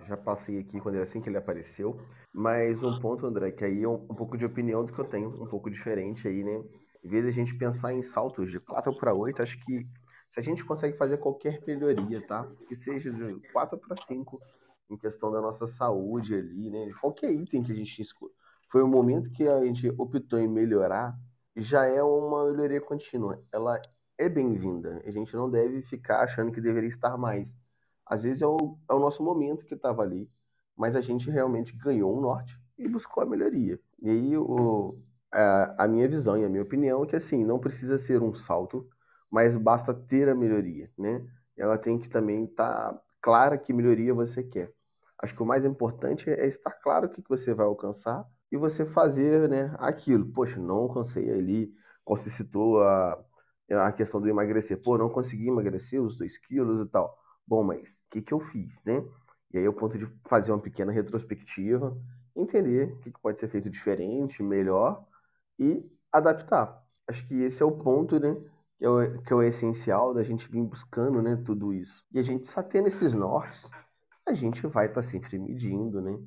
já passei aqui quando é assim que ele apareceu, mas um ponto, André, que aí é um, um pouco de opinião do que eu tenho, um pouco diferente aí, né? Em vez de a gente pensar em saltos de 4 para 8, acho que se a gente consegue fazer qualquer melhoria, tá? Que seja de 4 para 5, em questão da nossa saúde ali, né? Qualquer item que a gente escolhe. Foi o momento que a gente optou em melhorar, já é uma melhoria contínua. Ela é bem-vinda. A gente não deve ficar achando que deveria estar mais. Às vezes é o, é o nosso momento que estava ali, mas a gente realmente ganhou um norte e buscou a melhoria. E aí o, a, a minha visão e a minha opinião é que assim, não precisa ser um salto, mas basta ter a melhoria, né? Ela tem que também estar tá clara que melhoria você quer. Acho que o mais importante é estar claro o que você vai alcançar e você fazer né, aquilo. Poxa, não alcancei ali, como você citou a, a questão do emagrecer. Pô, não consegui emagrecer os dois quilos e tal. Bom, mas o que, que eu fiz, né? E aí o ponto de fazer uma pequena retrospectiva, entender o que, que pode ser feito diferente, melhor e adaptar. Acho que esse é o ponto, né? Que é o, que é o essencial da gente vir buscando, né? Tudo isso. E a gente só tendo esses nortes, a gente vai estar tá sempre medindo, né?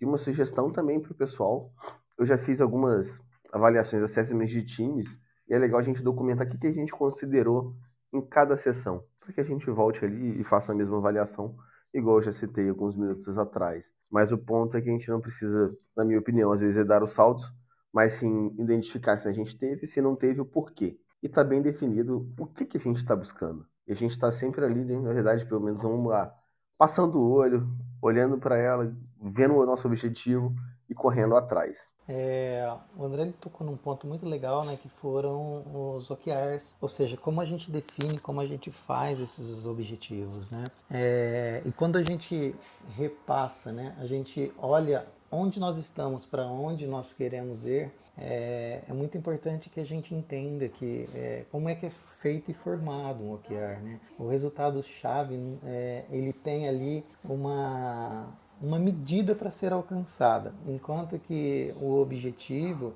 E uma sugestão também para o pessoal. Eu já fiz algumas avaliações, assessments de times, e é legal a gente documentar o que, que a gente considerou em cada sessão, para que a gente volte ali e faça a mesma avaliação, igual eu já citei alguns minutos atrás. Mas o ponto é que a gente não precisa, na minha opinião, às vezes é dar os saltos, mas sim identificar se a gente teve, se não teve, o porquê. E está bem definido o que, que a gente está buscando. E a gente está sempre ali, né? na verdade, pelo menos vamos lá, passando o olho, olhando para ela, vendo o nosso objetivo e correndo atrás. É, o André tocou num ponto muito legal, né, que foram os OKRs, ou seja, como a gente define, como a gente faz esses objetivos, né? É, e quando a gente repassa, né, a gente olha onde nós estamos, para onde nós queremos ir, é, é, muito importante que a gente entenda que é, como é que é feito e formado um OKR. Né? O resultado-chave, é, ele tem ali uma, uma medida para ser alcançada, enquanto que o objetivo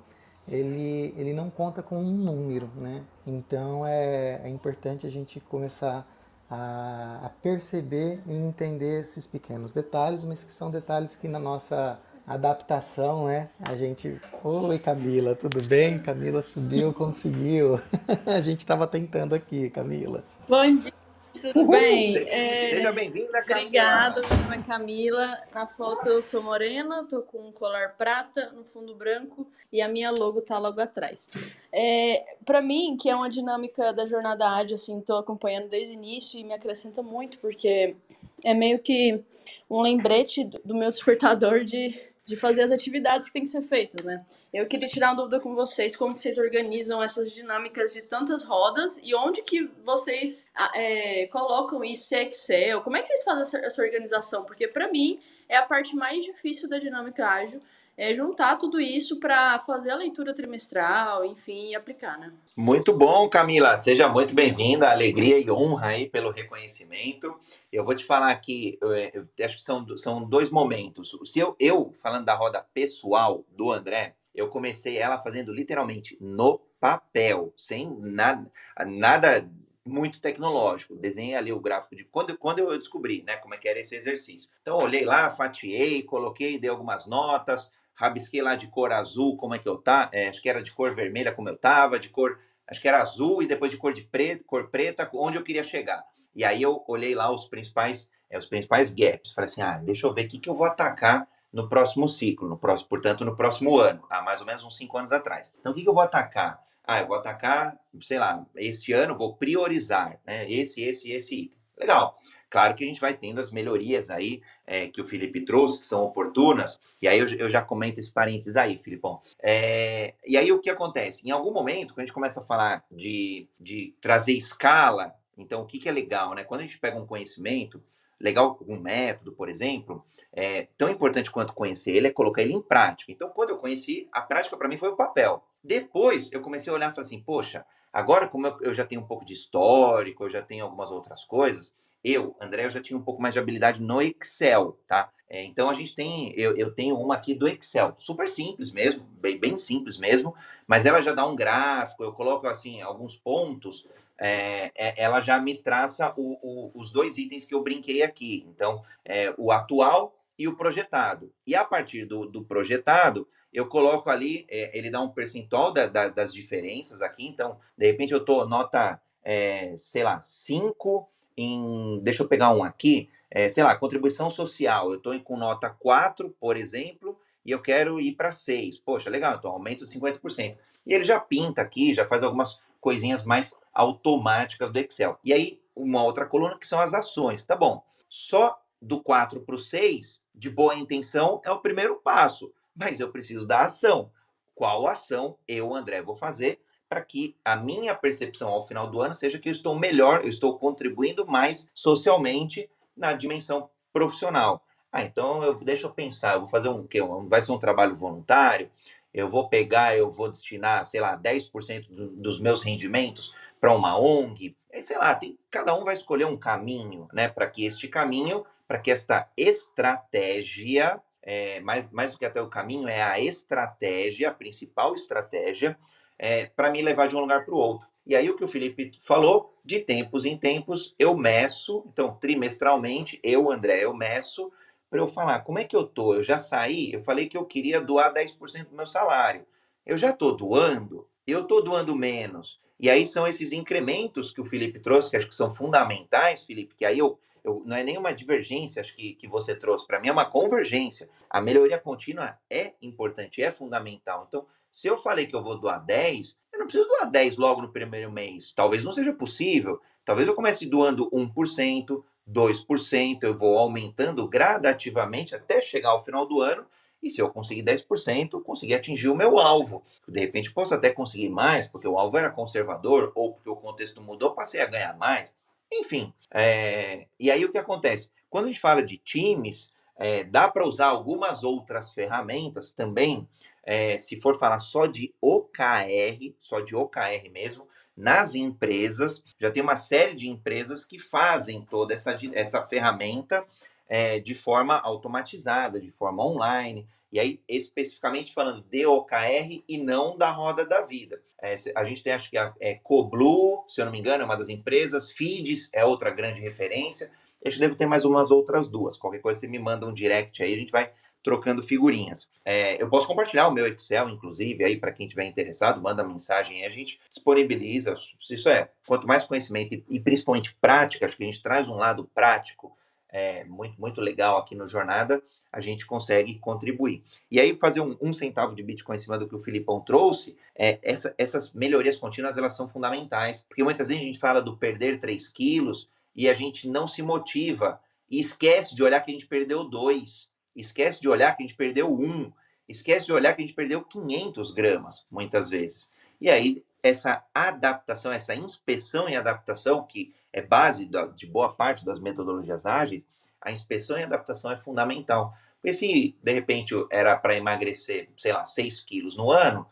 ele, ele não conta com um número. Né? Então é, é importante a gente começar a, a perceber e entender esses pequenos detalhes, mas que são detalhes que na nossa adaptação, né? A gente. Oi, Camila, tudo bem? Camila subiu, conseguiu. (laughs) a gente estava tentando aqui, Camila. Bom dia, tudo bem? É... Seja bem-vinda, Camila. Obrigada, meu nome é Camila. Na foto eu sou morena, tô com um colar prata no fundo branco e a minha logo tá logo atrás. É, para mim, que é uma dinâmica da jornada ágil, assim, tô acompanhando desde o início e me acrescenta muito, porque é meio que um lembrete do meu despertador de de fazer as atividades que têm que ser feitas, né? Eu queria tirar uma dúvida com vocês, como vocês organizam essas dinâmicas de tantas rodas e onde que vocês ah, é, colocam isso, é Excel, como é que vocês fazem essa, essa organização? Porque para mim é a parte mais difícil da dinâmica ágil, é juntar tudo isso para fazer a leitura trimestral, enfim, e aplicar, né? Muito bom, Camila. Seja muito bem-vinda. Alegria e honra aí pelo reconhecimento. Eu vou te falar aqui, eu, eu acho que são, são dois momentos. Se eu, eu, falando da roda pessoal do André, eu comecei ela fazendo literalmente no papel, sem nada, nada muito tecnológico. Desenhei ali o gráfico de quando, quando eu descobri, né, como é que era esse exercício. Então, olhei lá, fatiei, coloquei, dei algumas notas, rabisquei lá de cor azul, como é que eu tá, é, acho que era de cor vermelha como eu tava, de cor, acho que era azul e depois de cor de preto, cor preta, onde eu queria chegar. E aí eu olhei lá os principais, é, os principais gaps, falei assim, ah, deixa eu ver o que, que eu vou atacar no próximo ciclo, no próximo, portanto, no próximo ano, há mais ou menos uns cinco anos atrás. Então, o que, que eu vou atacar? Ah, eu vou atacar, sei lá, esse ano vou priorizar, né? Esse, esse, esse. Legal. Claro que a gente vai tendo as melhorias aí é, que o Felipe trouxe, que são oportunas, e aí eu, eu já comento esse parênteses aí, Filipão. É, e aí o que acontece? Em algum momento, quando a gente começa a falar de, de trazer escala, então o que, que é legal, né? Quando a gente pega um conhecimento, legal, um método, por exemplo, é, tão importante quanto conhecer ele é colocar ele em prática. Então, quando eu conheci, a prática para mim foi o papel. Depois, eu comecei a olhar e falei assim, poxa, agora como eu, eu já tenho um pouco de histórico, eu já tenho algumas outras coisas, eu, André, eu já tinha um pouco mais de habilidade no Excel, tá? É, então a gente tem, eu, eu, tenho uma aqui do Excel, super simples mesmo, bem, bem simples mesmo, mas ela já dá um gráfico, eu coloco assim alguns pontos, é, é, ela já me traça o, o, os dois itens que eu brinquei aqui. Então, é, o atual e o projetado. E a partir do, do projetado, eu coloco ali, é, ele dá um percentual da, da, das diferenças aqui. Então, de repente, eu tô nota, é, sei lá, 5 em. Deixa eu pegar um aqui, é, sei lá, contribuição social. Eu estou com nota 4, por exemplo, e eu quero ir para 6. Poxa, legal, então aumento de 50%. E ele já pinta aqui, já faz algumas coisinhas mais automáticas do Excel. E aí, uma outra coluna que são as ações. Tá bom. Só do 4 para o 6, de boa intenção, é o primeiro passo. Mas eu preciso da ação. qual ação eu, André, vou fazer para que a minha percepção ao final do ano seja que eu estou melhor, eu estou contribuindo mais socialmente na dimensão profissional. Ah, então eu deixa eu pensar, eu vou fazer um que vai ser um trabalho voluntário, eu vou pegar, eu vou destinar, sei lá, 10% do, dos meus rendimentos para uma ONG, e, sei lá, tem, cada um vai escolher um caminho, né, para que este caminho, para que esta estratégia, é, mais, mais do que até o caminho, é a estratégia, a principal estratégia, é, para me levar de um lugar para o outro. E aí o que o Felipe falou, de tempos em tempos eu meço, então trimestralmente, eu, André, eu meço para eu falar como é que eu tô. Eu já saí, eu falei que eu queria doar 10% do meu salário. Eu já estou doando, eu estou doando menos. E aí são esses incrementos que o Felipe trouxe, que acho que são fundamentais, Felipe, que aí eu, eu não é nenhuma divergência, acho que, que você trouxe. Para mim é uma convergência. A melhoria contínua é importante, é fundamental. Então, se eu falei que eu vou doar 10, eu não preciso doar 10 logo no primeiro mês. Talvez não seja possível. Talvez eu comece doando 1%, 2%, eu vou aumentando gradativamente até chegar ao final do ano. E se eu conseguir 10%, eu conseguir atingir o meu alvo. De repente, posso até conseguir mais, porque o alvo era conservador, ou porque o contexto mudou, passei a ganhar mais. Enfim, é... e aí o que acontece? Quando a gente fala de times, é, dá para usar algumas outras ferramentas também é, se for falar só de OKR, só de OKR mesmo, nas empresas, já tem uma série de empresas que fazem toda essa, essa ferramenta é, de forma automatizada, de forma online, e aí especificamente falando de OKR e não da roda da vida. É, a gente tem, acho que é Coblu, se eu não me engano, é uma das empresas, Feeds é outra grande referência, acho que deve ter mais umas outras duas. Qualquer coisa você me manda um direct aí, a gente vai trocando figurinhas. É, eu posso compartilhar o meu Excel, inclusive, aí para quem tiver interessado, manda mensagem e a gente disponibiliza. Isso é, quanto mais conhecimento e, principalmente prática, acho que a gente traz um lado prático é, muito, muito legal aqui no Jornada, a gente consegue contribuir. E aí, fazer um, um, centavo de Bitcoin em cima do que o Filipão trouxe, é, essa, essas melhorias contínuas, elas são fundamentais, porque muitas vezes a gente fala do perder 3 quilos e a gente não se motiva e esquece de olhar que a gente perdeu 2 esquece de olhar que a gente perdeu um, esquece de olhar que a gente perdeu 500 gramas, muitas vezes. E aí, essa adaptação, essa inspeção e adaptação, que é base de boa parte das metodologias ágeis, a inspeção e adaptação é fundamental. Porque se, de repente, era para emagrecer, sei lá, 6 quilos no ano,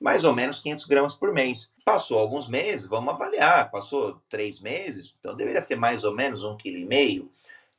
mais ou menos 500 gramas por mês. Passou alguns meses, vamos avaliar. Passou três meses, então deveria ser mais ou menos um quilo e meio.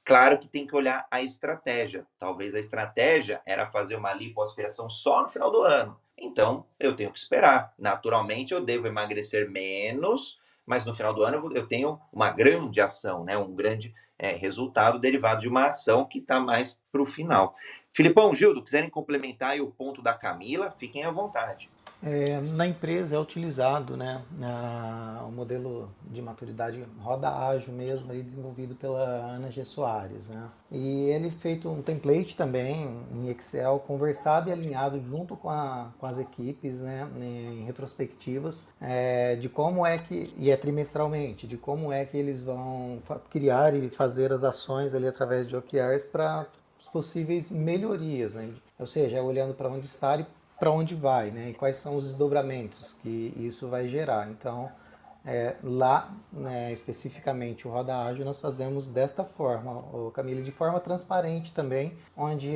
Claro que tem que olhar a estratégia. Talvez a estratégia era fazer uma lipoaspiração só no final do ano. Então, eu tenho que esperar. Naturalmente, eu devo emagrecer menos, mas no final do ano eu tenho uma grande ação, né? um grande é, resultado derivado de uma ação que está mais para o final. Filipão, Gildo, quiserem complementar o ponto da Camila, fiquem à vontade. É, na empresa é utilizado né, a, o modelo de maturidade roda ágil mesmo, desenvolvido pela Ana G. Soares. Né? E ele feito um template também em Excel, conversado e alinhado junto com, a, com as equipes né, em retrospectivas, é, de como é que, e é trimestralmente, de como é que eles vão criar e fazer as ações ali através de OKRs para possíveis melhorias, né? ou seja, olhando para onde está e para onde vai, né? E quais são os desdobramentos que isso vai gerar. Então, é, lá, né, especificamente o Roda Ágil, nós fazemos desta forma, o Camille, de forma transparente também, onde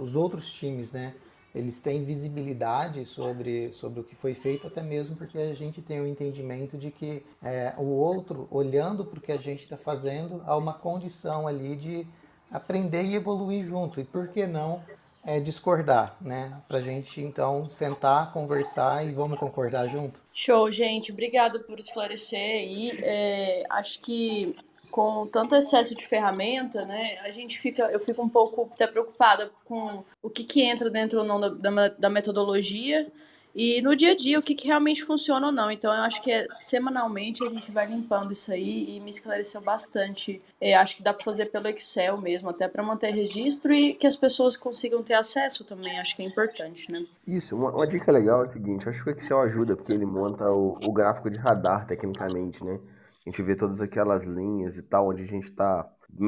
os outros times, né, eles têm visibilidade sobre, sobre o que foi feito, até mesmo porque a gente tem o um entendimento de que é, o outro, olhando para o que a gente está fazendo, há uma condição ali de aprender e evoluir junto. E por que não é, discordar, né? Pra gente então sentar, conversar e vamos concordar junto. Show, gente. Obrigado por esclarecer aí. É, acho que com tanto excesso de ferramenta, né, a gente fica, eu fico um pouco até preocupada com o que, que entra dentro ou não da, da, da metodologia e no dia a dia o que, que realmente funciona ou não. Então eu acho que é, semanalmente a gente vai limpando isso aí e me esclareceu bastante. É, acho que dá para fazer pelo Excel mesmo, até para manter registro e que as pessoas consigam ter acesso também. Acho que é importante, né? Isso, uma, uma dica legal é o seguinte: acho que o Excel ajuda porque ele monta o, o gráfico de radar tecnicamente, né? A gente vê todas aquelas linhas e tal, onde a gente está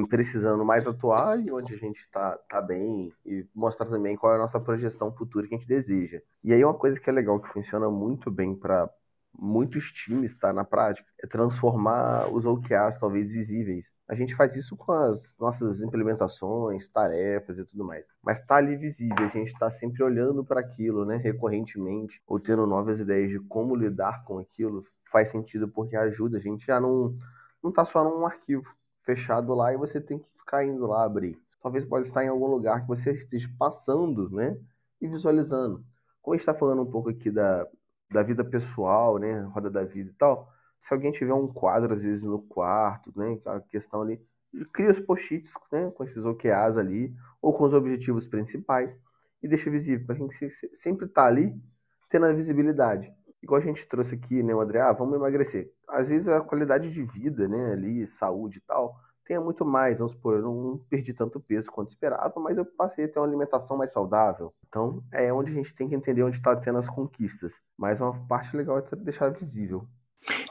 precisando mais atuar e onde a gente está tá bem e mostrar também qual é a nossa projeção futura que a gente deseja. E aí uma coisa que é legal, que funciona muito bem para muitos times, tá, na prática, é transformar os OKRs talvez visíveis. A gente faz isso com as nossas implementações, tarefas e tudo mais. Mas tá ali visível, a gente está sempre olhando para aquilo, né, recorrentemente, ou tendo novas ideias de como lidar com aquilo, faz sentido porque ajuda, a gente já não não tá só num arquivo fechado lá e você tem que ficar indo lá abrir. Talvez pode estar em algum lugar que você esteja passando, né, e visualizando. Como a gente está falando um pouco aqui da, da vida pessoal, né, roda da vida e tal, se alguém tiver um quadro às vezes no quarto, né, a questão ali, cria os post-its, né, com esses OKRs ali, ou com os objetivos principais, e deixa visível, para gente sempre estar tá ali, tendo a visibilidade. Igual a gente trouxe aqui, né, o André, ah, vamos emagrecer. Às vezes a qualidade de vida, né, ali, saúde e tal, tenha muito mais. Vamos supor, eu não perdi tanto peso quanto esperava, mas eu passei a ter uma alimentação mais saudável. Então, é onde a gente tem que entender onde está tendo as conquistas. Mas uma parte legal é deixar visível.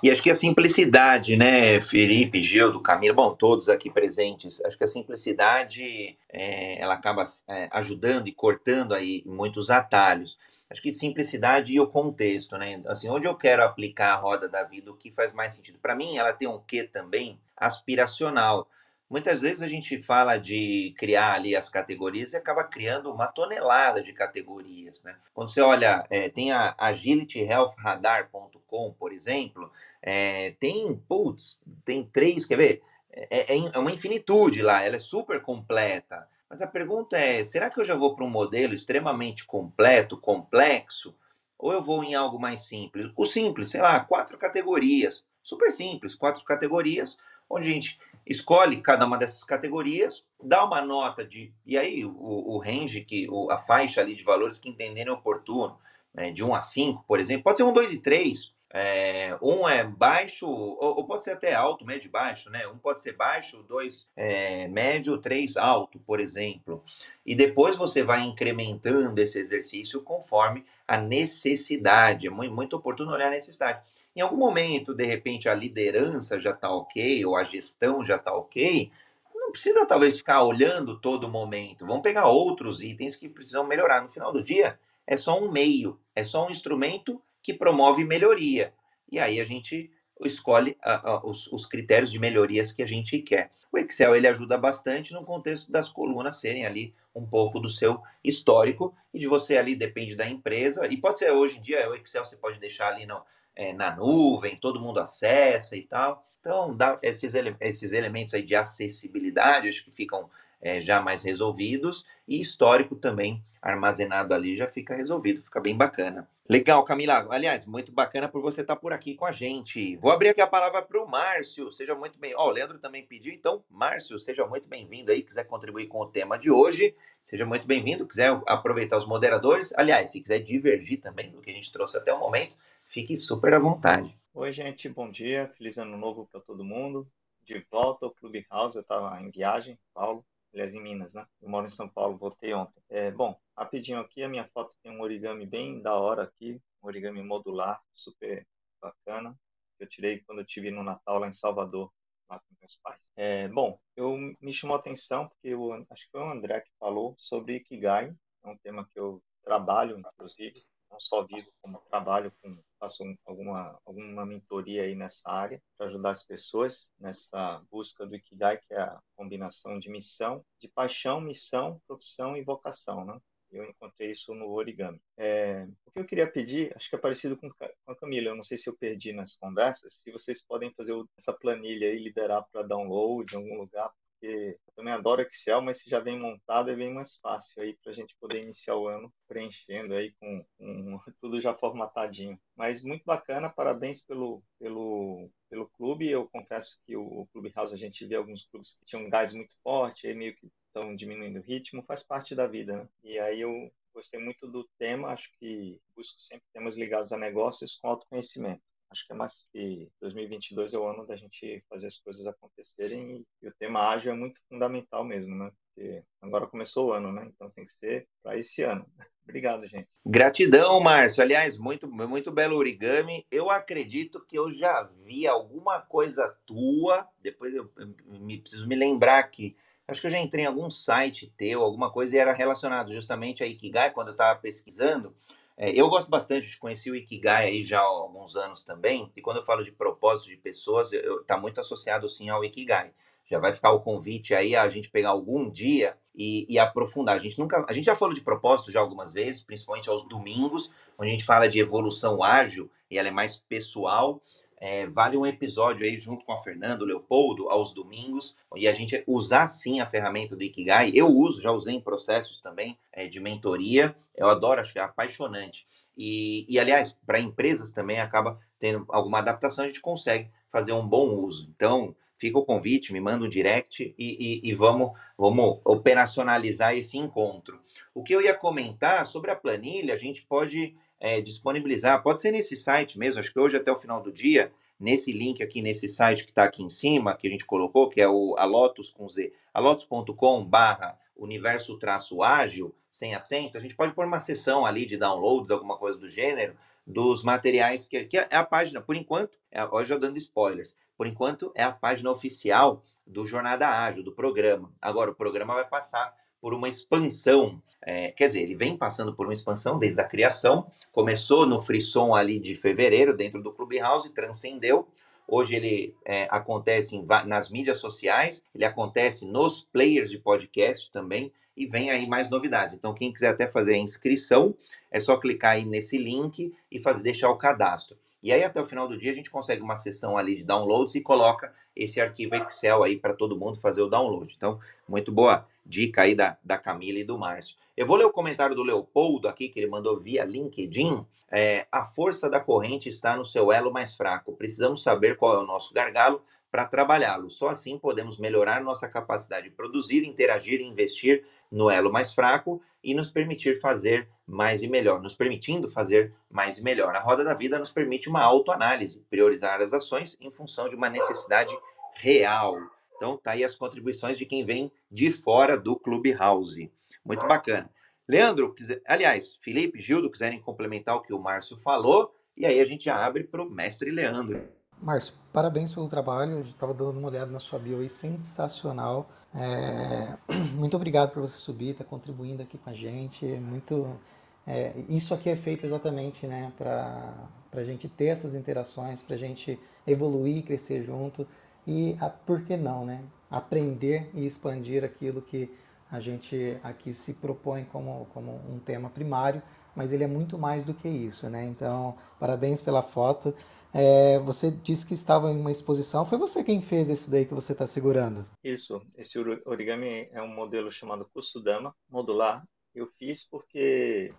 E acho que a simplicidade, né, Felipe, Gildo, Camila, bom, todos aqui presentes, acho que a simplicidade é, ela acaba é, ajudando e cortando aí muitos atalhos. Acho que simplicidade e o contexto, né? Assim, onde eu quero aplicar a roda da vida, o que faz mais sentido? Para mim, ela tem um quê também aspiracional. Muitas vezes a gente fala de criar ali as categorias e acaba criando uma tonelada de categorias, né? Quando você olha, é, tem a agilityhealthradar.com, por exemplo, é, tem, putz, tem três, quer ver? É, é, é uma infinitude lá, ela é super completa. Mas a pergunta é: será que eu já vou para um modelo extremamente completo, complexo? Ou eu vou em algo mais simples? O simples, sei lá, quatro categorias. Super simples, quatro categorias, onde a gente escolhe cada uma dessas categorias, dá uma nota de. E aí, o, o range, que, o, a faixa ali de valores que entenderem oportuno, né, de 1 a 5, por exemplo, pode ser um 2 e 3, é, um é baixo, ou, ou, pode ser até alto, médio e baixo, né? Um pode ser baixo, dois é, médio, três alto, por exemplo. E depois você vai incrementando esse exercício conforme a necessidade. É muito, muito oportuno olhar a necessidade. Em algum momento, de repente, a liderança já está ok, ou a gestão já está ok, não precisa talvez ficar olhando todo momento. Vamos pegar outros itens que precisam melhorar. No final do dia, é só um meio, é só um instrumento que promove melhoria. E aí a gente escolhe os, os, critérios de melhorias que a gente quer. O Excel ele ajuda bastante no contexto das colunas serem ali um pouco do seu histórico e de você ali depende da empresa e pode ser hoje em dia o Excel você pode deixar ali no, é, na nuvem, todo mundo acessa e tal. Então dá esses, ele, esses elementos aí de acessibilidade acho que ficam é, já mais resolvidos e histórico também armazenado ali já fica resolvido, fica bem bacana. Legal, Camila. Aliás, muito bacana por você estar por aqui com a gente. Vou abrir aqui a palavra para o Márcio. Seja muito bem. Ó, oh, o Leandro também pediu. Então, Márcio, seja muito bem-vindo aí. Quiser contribuir com o tema de hoje, seja muito bem-vindo. Quiser aproveitar os moderadores. Aliás, se quiser divergir também do que a gente trouxe até o momento, fique super à vontade. Oi, gente. Bom dia. Feliz ano novo para todo mundo. De volta ao Clube House. Eu estava em viagem, Paulo aliás, em Minas, né? Eu moro em São Paulo, voltei ontem. É, bom, rapidinho aqui, a minha foto tem um origami bem da hora aqui, um origami modular, super bacana, eu tirei quando eu estive no Natal lá em Salvador, lá com meus pais. É, bom, eu me chamou a atenção porque eu acho que foi o André que falou sobre Ikigai, é um tema que eu trabalho, inclusive, não só vivo, como trabalho com faço alguma alguma mentoria aí nessa área para ajudar as pessoas nessa busca do Ikigai, que é a combinação de missão, de paixão, missão, profissão e vocação, né? Eu encontrei isso no origami. É, o que eu queria pedir, acho que é parecido com, com a Camila, eu não sei se eu perdi nas conversas, se vocês podem fazer essa planilha aí, liberar para download em algum lugar, porque eu também adoro Excel, mas se já vem montado é bem mais fácil aí para a gente poder iniciar o ano preenchendo aí com, com, (laughs) tudo já formatadinho. Mas muito bacana, parabéns pelo, pelo, pelo clube. Eu confesso que o, o Clube House a gente vê alguns clubes que tinham um gás muito forte, aí meio que estão diminuindo o ritmo, faz parte da vida, né? E aí eu gostei muito do tema, acho que busco sempre temas ligados a negócios com autoconhecimento acho que é mais que 2022 é o ano da gente fazer as coisas acontecerem e, o tema ágil é muito fundamental mesmo, né? Porque agora começou o ano, né? Então tem que ser para esse ano. (laughs) Obrigado, gente. Gratidão, Márcio. Aliás, muito, muito belo origami. Eu acredito que eu já vi alguma coisa tua. Depois eu, eu me, preciso me lembrar aqui. Acho que eu já entrei em algum site teu, alguma coisa, e era relacionado justamente a Ikigai, quando eu estava pesquisando. É, eu gosto bastante de conhecer o Ikigai aí já há alguns anos também, e quando eu falo de propósito de pessoas, está muito associado sim ao Ikigai. Já vai ficar o convite aí a gente pegar algum dia e, e, aprofundar. A gente nunca, a gente já falou de propósito já algumas vezes, principalmente aos domingos, onde a gente fala de evolução ágil e ela é mais pessoal. É, vale um episódio aí junto com a Fernando, Leopoldo, aos domingos, e a gente usar sim a ferramenta do Ikigai. Eu uso, já usei em processos também é, de mentoria. Eu adoro, acho que é apaixonante. E, e aliás, para empresas também acaba tendo alguma adaptação, a gente consegue fazer um bom uso. Então, fica o convite, me manda um direct e, e, e, vamos, vamos operacionalizar esse encontro. O que eu ia comentar sobre a planilha, a gente pode é, disponibilizar, pode ser nesse site mesmo, acho que hoje até o final do dia, nesse link aqui, nesse site que está aqui em cima, que a gente colocou, que é o alotus com Z, alotus.com barra universo traço ágil, sem acento, a gente pode pôr uma sessão ali de downloads, alguma coisa do gênero, dos materiais que, que é a página, por enquanto, é, hoje já dando spoilers, por enquanto é a página oficial do Jornada Ágil, do programa. Agora, o programa vai passar por uma expansão, é, quer dizer, ele vem passando por uma expansão desde a criação, começou no Frisson ali de fevereiro, dentro do Clubhouse, transcendeu, Hoje ele é, acontece em, nas mídias sociais, ele acontece nos players de podcast também e vem aí mais novidades. Então, quem quiser até fazer a inscrição, é só clicar aí nesse link e fazer, deixar o cadastro. E aí, até o final do dia, a gente consegue uma sessão ali de downloads e coloca esse arquivo Excel aí para todo mundo fazer o download. Então, muito boa dica aí da, da Camila e do Márcio. Eu vou ler o comentário do Leopoldo aqui, que ele mandou via LinkedIn. É, a força da corrente está no seu elo mais fraco. Precisamos saber qual é o nosso gargalo para trabalhá-lo. Só assim podemos melhorar nossa capacidade de produzir, interagir e investir no elo mais fraco e nos permitir fazer mais e melhor, nos permitindo fazer mais e melhor. A roda da vida nos permite uma autoanálise, priorizar as ações em função de uma necessidade real. Então, tá aí as contribuições de quem vem de fora do Clubhouse. Muito bacana. Leandro, aliás, Felipe, Gildo, quiserem complementar o que o Márcio falou, e aí a gente abre para o mestre Leandro. Márcio, parabéns pelo trabalho. Eu estava dando uma olhada na sua bio aí, sensacional. É... (clears throat) Muito obrigado por você subir, estar tá contribuindo aqui com a gente. Muito, é... isso aqui é feito exatamente, né, para a gente ter essas interações, para a gente evoluir, crescer junto e, a... por que não, né, aprender e expandir aquilo que a gente aqui se propõe como, como um tema primário, mas ele é muito mais do que isso, né? Então, parabéns pela foto. É, você disse que estava em uma exposição. Foi você quem fez esse daí que você está segurando? Isso. Esse origami é um modelo chamado Kusudama, modular. Eu fiz porque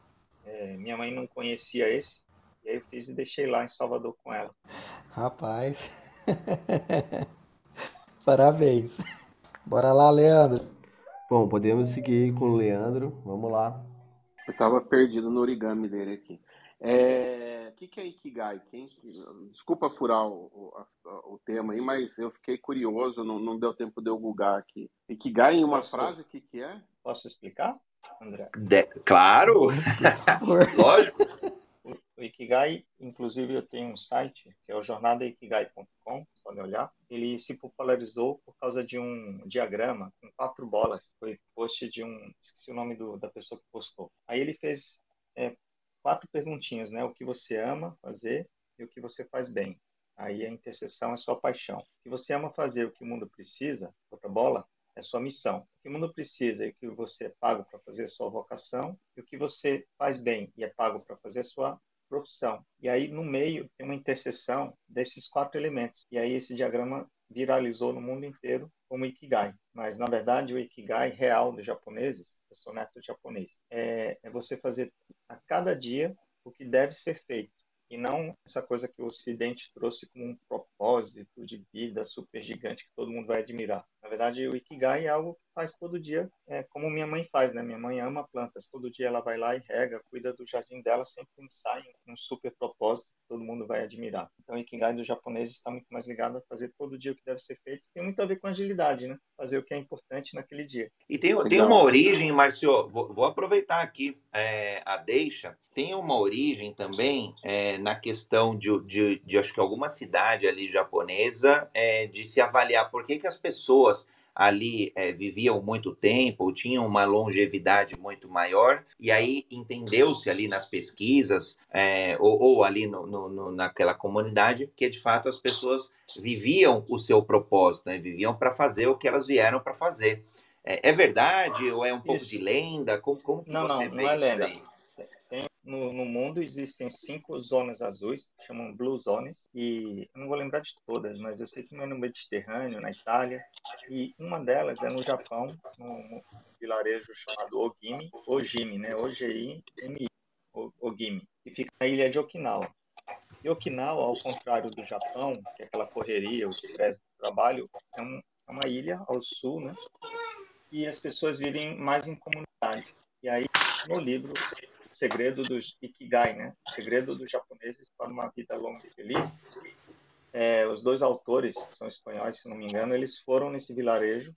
é, minha mãe não conhecia esse. E aí eu fiz e deixei lá em Salvador com ela. Rapaz. (laughs) Parabéns. Bora lá, Leandro. Bom, podemos seguir com o Leandro. Vamos lá. Eu estava perdido no origami dele aqui. É, o que, que é Ikigai? Quem, desculpa furar o, o, o, tema aí, mas eu fiquei curioso, não, não deu tempo de eu googar aqui. Ikigai em uma Posso, frase, o que, que é? Posso explicar, André? De, claro! (laughs) Lógico! O, Ikigai, inclusive eu tenho um site, que é o jornadaikigai.com, podem olhar. Ele se popularizou por causa de um diagrama com quatro bolas. Foi post de um, esqueci o nome do, da pessoa que postou. Aí ele fez é, quatro perguntinhas, né? O que você ama fazer e o que você faz bem. Aí a interseção é sua paixão. O que você ama fazer, o que o mundo precisa, outra bola, é sua missão. O que o mundo precisa e o que você é pago para fazer é sua vocação, e o que você faz bem e é pago para fazer é sua profissão. E aí no meio tem uma interseção desses quatro elementos. E aí esse diagrama viralizou no mundo inteiro como Ikigai. Mas na verdade o Ikigai real dos japoneses, eu sou neto japonês, é, é você fazer a cada dia o que deve ser feito e não essa coisa que o Ocidente trouxe como um propósito de vida super gigante que todo mundo vai admirar. Na verdade, o Ikigai é algo que faz todo dia, é, como minha mãe faz, né? Minha mãe ama plantas. Todo dia ela vai lá e rega, cuida do jardim dela, sempre sai um super propósito todo mundo vai admirar. Então, o Ikigai dos japoneses está muito mais ligado a fazer todo dia o que deve ser feito. Tem muito a ver com agilidade, né? Fazer o que é importante naquele dia. E tem, tem uma origem, Márcio, vou, vou aproveitar aqui é, a deixa. Tem uma origem também é, na questão de, de, de, acho que alguma cidade ali japonesa, é, de se avaliar por que, que as pessoas ali é, viviam muito tempo, tinham uma longevidade muito maior, e aí entendeu-se ali nas pesquisas, é, ou, ou, ali no, no, naquela comunidade, que de fato as pessoas viviam o seu propósito, né? viviam para fazer o que elas vieram para fazer. É, é, verdade ou é um pouco isso. de lenda? Como, como não, você não, vê não é lenda. Aí? No, no, mundo existem cinco zonas azuis, chamam Blue Zones, e eu não vou lembrar de todas, mas eu sei que uma é no Mediterrâneo, na Itália, e uma delas é no Japão, num vilarejo chamado Ogimi, Ojimi, né? O-G-I-M-I, Ogimi, que fica na ilha de Okinawa. E Okinawa, ao contrário do Japão, que é aquela correria, o estresse do trabalho, é, um, é uma ilha ao sul, né? E as pessoas vivem mais em comunidade. E aí, no livro, segredo do Ikigai, né? O segredo dos japoneses para uma vida longa e feliz. É, os dois autores, que são espanhóis, se não me engano, eles foram nesse vilarejo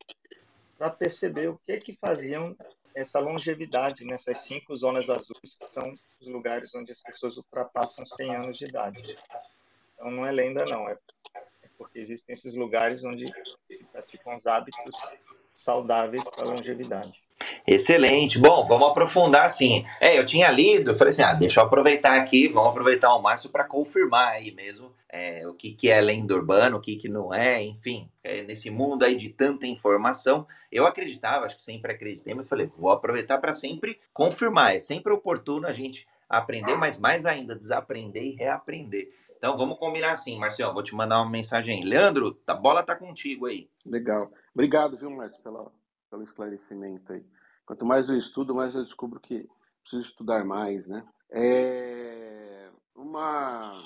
para perceber o que que faziam essa longevidade nessas cinco zonas azuis, que são os lugares onde as pessoas ultrapassam 100 anos de idade. Então, não é lenda, não. É, é porque existem esses lugares onde se praticam os hábitos saudáveis para a longevidade. Excelente. Bom, vamos aprofundar assim. É, eu tinha lido, falei assim, ah, deixa eu aproveitar aqui, vamos aproveitar o Márcio para confirmar aí mesmo é, o que, que é lenda urbana, o que, que não é, enfim, é, nesse mundo aí de tanta informação, eu acreditava, acho que sempre acreditei, mas falei, vou aproveitar para sempre confirmar. É sempre oportuno a gente aprender, mas mais ainda desaprender e reaprender. Então vamos combinar assim, Marcião, vou te mandar uma mensagem. Leandro, a bola tá contigo aí. Legal. Obrigado, viu, Márcio, pela, pelo esclarecimento aí. Quanto mais eu estudo, mais eu descubro que preciso estudar mais, né? É uma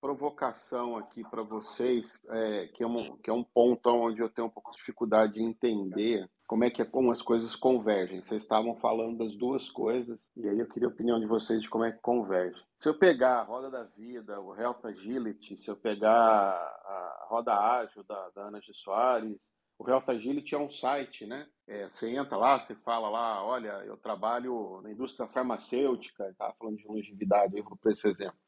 provocação aqui para vocês, é, que, é um, que é um ponto onde eu tenho um pouco de dificuldade de entender como é que é, como as coisas convergem. Vocês estavam falando das duas coisas, e aí eu queria a opinião de vocês de como é que converge. Se eu pegar a Roda da Vida, o Health Agility, se eu pegar a Roda Ágil da, da Ana G. Soares, o Health Agility é um site, né? É, você entra lá, você fala lá, olha, eu trabalho na indústria farmacêutica, estava falando de longevidade, eu vou para esse exemplo.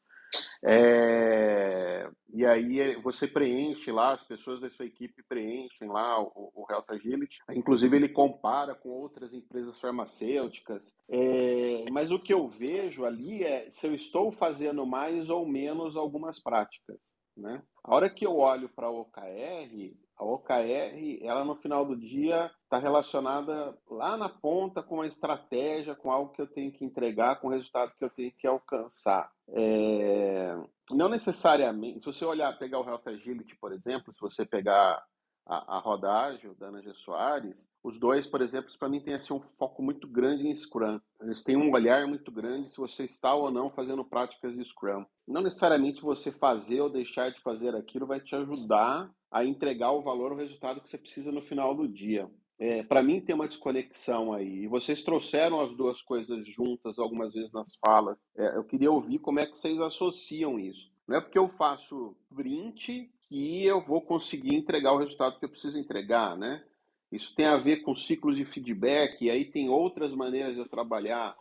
É, e aí você preenche lá, as pessoas da sua equipe preenchem lá o, o Health Agility. Inclusive ele compara com outras empresas farmacêuticas. É, mas o que eu vejo ali é se eu estou fazendo mais ou menos algumas práticas. Né? A hora que eu olho para a OKR, a OKR, ela no final do dia está relacionada lá na ponta com a estratégia, com algo que eu tenho que entregar, com o resultado que eu tenho que alcançar. É... Não necessariamente, se você olhar, pegar o Health Agility, por exemplo, se você pegar a, a Roda Ágil da Ana G. Soares, os dois, por exemplo, para mim tem assim, um foco muito grande em Scrum. Eles têm um olhar muito grande se você está ou não fazendo práticas de Scrum. Não necessariamente você fazer ou deixar de fazer aquilo vai te ajudar a entregar o valor, o resultado que você precisa no final do dia. É, para mim tem uma desconexão aí. E vocês trouxeram as duas coisas juntas algumas vezes nas falas. É, eu queria ouvir como é que vocês associam isso. Não é porque eu faço print que eu vou conseguir entregar o resultado que eu preciso entregar, né? Isso tem a ver com ciclos de feedback, e aí tem outras maneiras de eu trabalhar.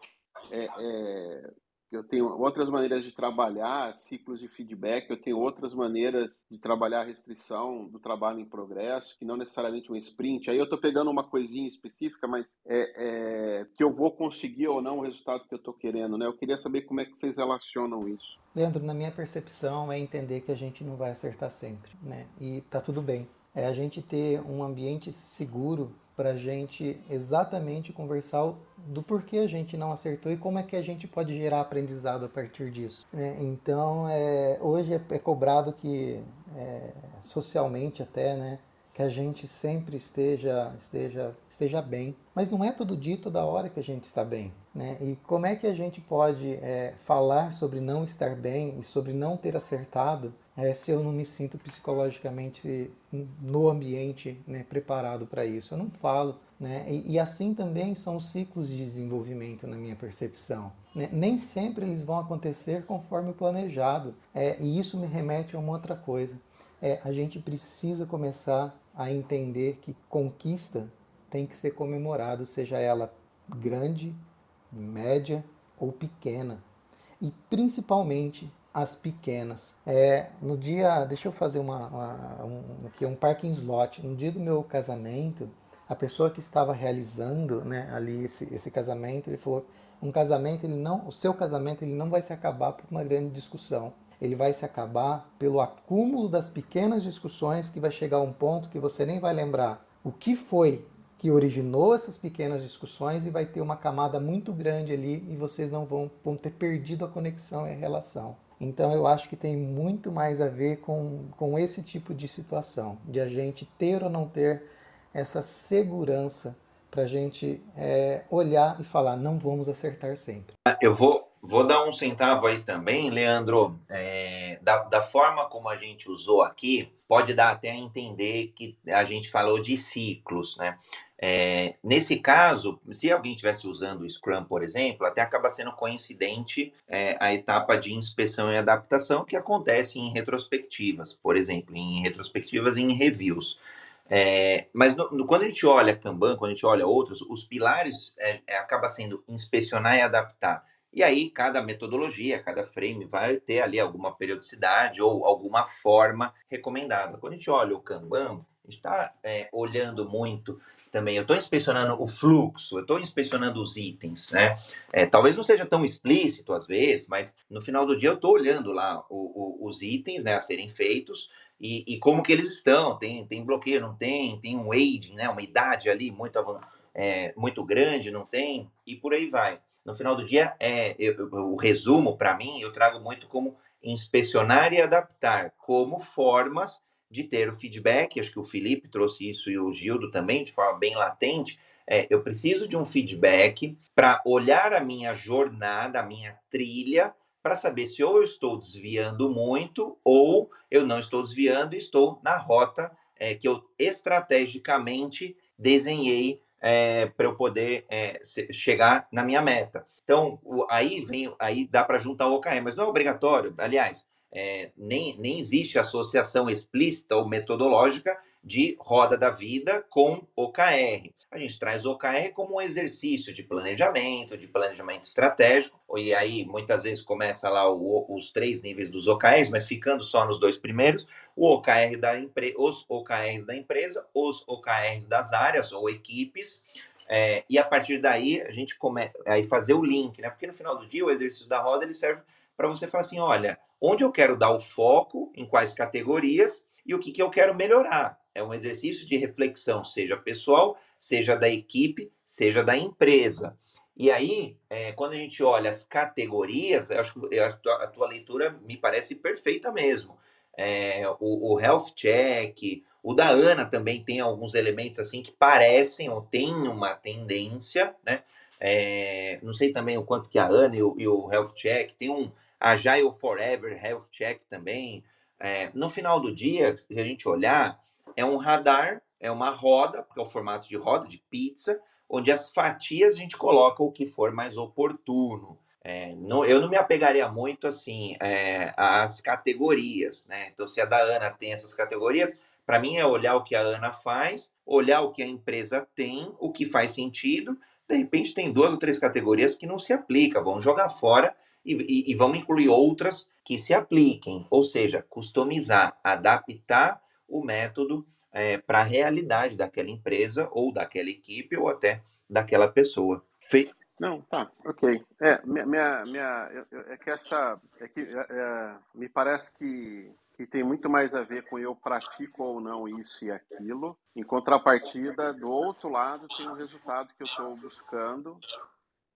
É, é, eu tenho outras maneiras de trabalhar ciclos de feedback, eu tenho outras maneiras de trabalhar a restrição do trabalho em progresso, que não necessariamente um sprint. Aí eu estou pegando uma coisinha específica, mas é, é, que eu vou conseguir ou não o resultado que eu estou querendo. Né? Eu queria saber como é que vocês relacionam isso. Leandro, na minha percepção, é entender que a gente não vai acertar sempre, né? E tá tudo bem. É a gente ter um ambiente seguro para a gente exatamente conversar do porquê a gente não acertou e como é que a gente pode gerar aprendizado a partir disso. Né? Então, é, hoje é, é, cobrado que, é, socialmente até, né, que a gente sempre esteja, esteja, esteja bem. Mas não é todo dia, toda hora que a gente está bem. Né? E como é que a gente pode é, falar sobre não estar bem e sobre não ter acertado é, se eu não me sinto psicologicamente no ambiente né, preparado para isso? Eu não falo Né? E, e, assim também são os ciclos de desenvolvimento, na minha percepção. Né? Nem sempre eles vão acontecer conforme planejado. É, e isso me remete a uma outra coisa. É, a gente precisa começar a entender que conquista tem que ser comemorado, seja ela grande, média ou pequena. E principalmente as pequenas. É, no dia, deixa eu fazer uma, uma um, aqui, um parking slot. No dia do meu casamento, a pessoa que estava realizando né, ali esse, esse casamento, ele falou, um casamento, ele não, o seu casamento ele não vai se acabar por uma grande discussão. Ele vai se acabar pelo acúmulo das pequenas discussões que vai chegar a um ponto que você nem vai lembrar o que foi que originou essas pequenas discussões e vai ter uma camada muito grande ali e vocês não vão, vão ter perdido a conexão e a relação. Então eu acho que tem muito mais a ver com, com esse tipo de situação, de a gente ter ou não ter essa segurança para a gente é, olhar e falar, não vamos acertar sempre. Eu vou, vou dar um centavo aí também, Leandro. É, da, da forma como a gente usou aqui, pode dar até a entender que a gente falou de ciclos, né? É, nesse caso, se alguém estivesse usando o Scrum, por exemplo, até acaba sendo coincidente é, a etapa de inspeção e adaptação que acontece em retrospectivas, por exemplo, em retrospectivas e em reviews. É, mas no, no, quando a gente olha Kanban, quando a gente olha outros, os pilares é, é, acaba sendo inspecionar e adaptar. E aí, cada metodologia, cada frame vai ter ali alguma periodicidade ou alguma forma recomendada. Quando a gente olha o Kanban, a gente está é, olhando muito também. Eu estou inspecionando o fluxo, eu estou inspecionando os itens, né? É, talvez não seja tão explícito às vezes, mas no final do dia eu estou olhando lá o, o, os itens né, a serem feitos e, e, como que eles estão. Tem, tem bloqueio, não tem? Tem um aging, né? Uma idade ali muito, é, muito grande, não tem? E por aí vai. No final do dia, é, eu, eu, o resumo para mim, eu trago muito como inspecionar e adaptar como formas de ter o feedback. Acho que o Felipe trouxe isso e o Gildo também, de forma bem latente. É, eu preciso de um feedback para olhar a minha jornada, a minha trilha, para saber se ou eu estou desviando muito ou eu não estou desviando e estou na rota é, que eu estrategicamente desenhei é, para eu poder é, chegar na minha meta. Então, aí vem, aí dá para juntar o OKR, mas não é obrigatório. Aliás, é, nem, nem existe associação explícita ou metodológica de roda da vida com OKR. A gente traz OKR como um exercício de planejamento, de planejamento estratégico, e aí muitas vezes começa lá o, os três níveis dos OKRs, mas ficando só nos dois primeiros, o OKR da empresa, os OKRs da empresa, os OKRs das áreas ou equipes, é, e a partir daí a gente começa a fazer o link, né? Porque no final do dia o exercício da roda ele serve para você falar assim, olha, onde eu quero dar o foco, em quais categorias e o que, que eu quero melhorar. É um exercício de reflexão, seja pessoal, seja da equipe, seja da empresa. E aí, é, quando a gente olha as categorias, eu acho que a tua, a tua leitura me parece perfeita mesmo. É, o, o, health check, o da Ana também tem alguns elementos assim que parecem ou têm uma tendência, né? É, não sei também o quanto que a Ana e o, e o health check tem um Agile Forever Health Check também. É, no final do dia, se a gente olhar, é um radar, é uma roda, porque é o formato de roda, de pizza, onde as fatias a gente coloca o que for mais oportuno. É, não, eu não me apegaria muito assim é, às categorias, né? Então, se a da Ana tem essas categorias, para mim é olhar o que a Ana faz, olhar o que a empresa tem, o que faz sentido. De repente, tem duas ou três categorias que não se aplicam, vão jogar fora e, e, e vamos incluir outras que se apliquem, ou seja, customizar, adaptar o método é, para a realidade daquela empresa ou daquela equipe ou até daquela pessoa. Fe... Não, tá, ok. É, minha, minha, minha é que essa, é que, é, é, me parece que, que tem muito mais a ver com eu pratico ou não isso e aquilo. Em contrapartida, do outro lado, tem um resultado que eu estou buscando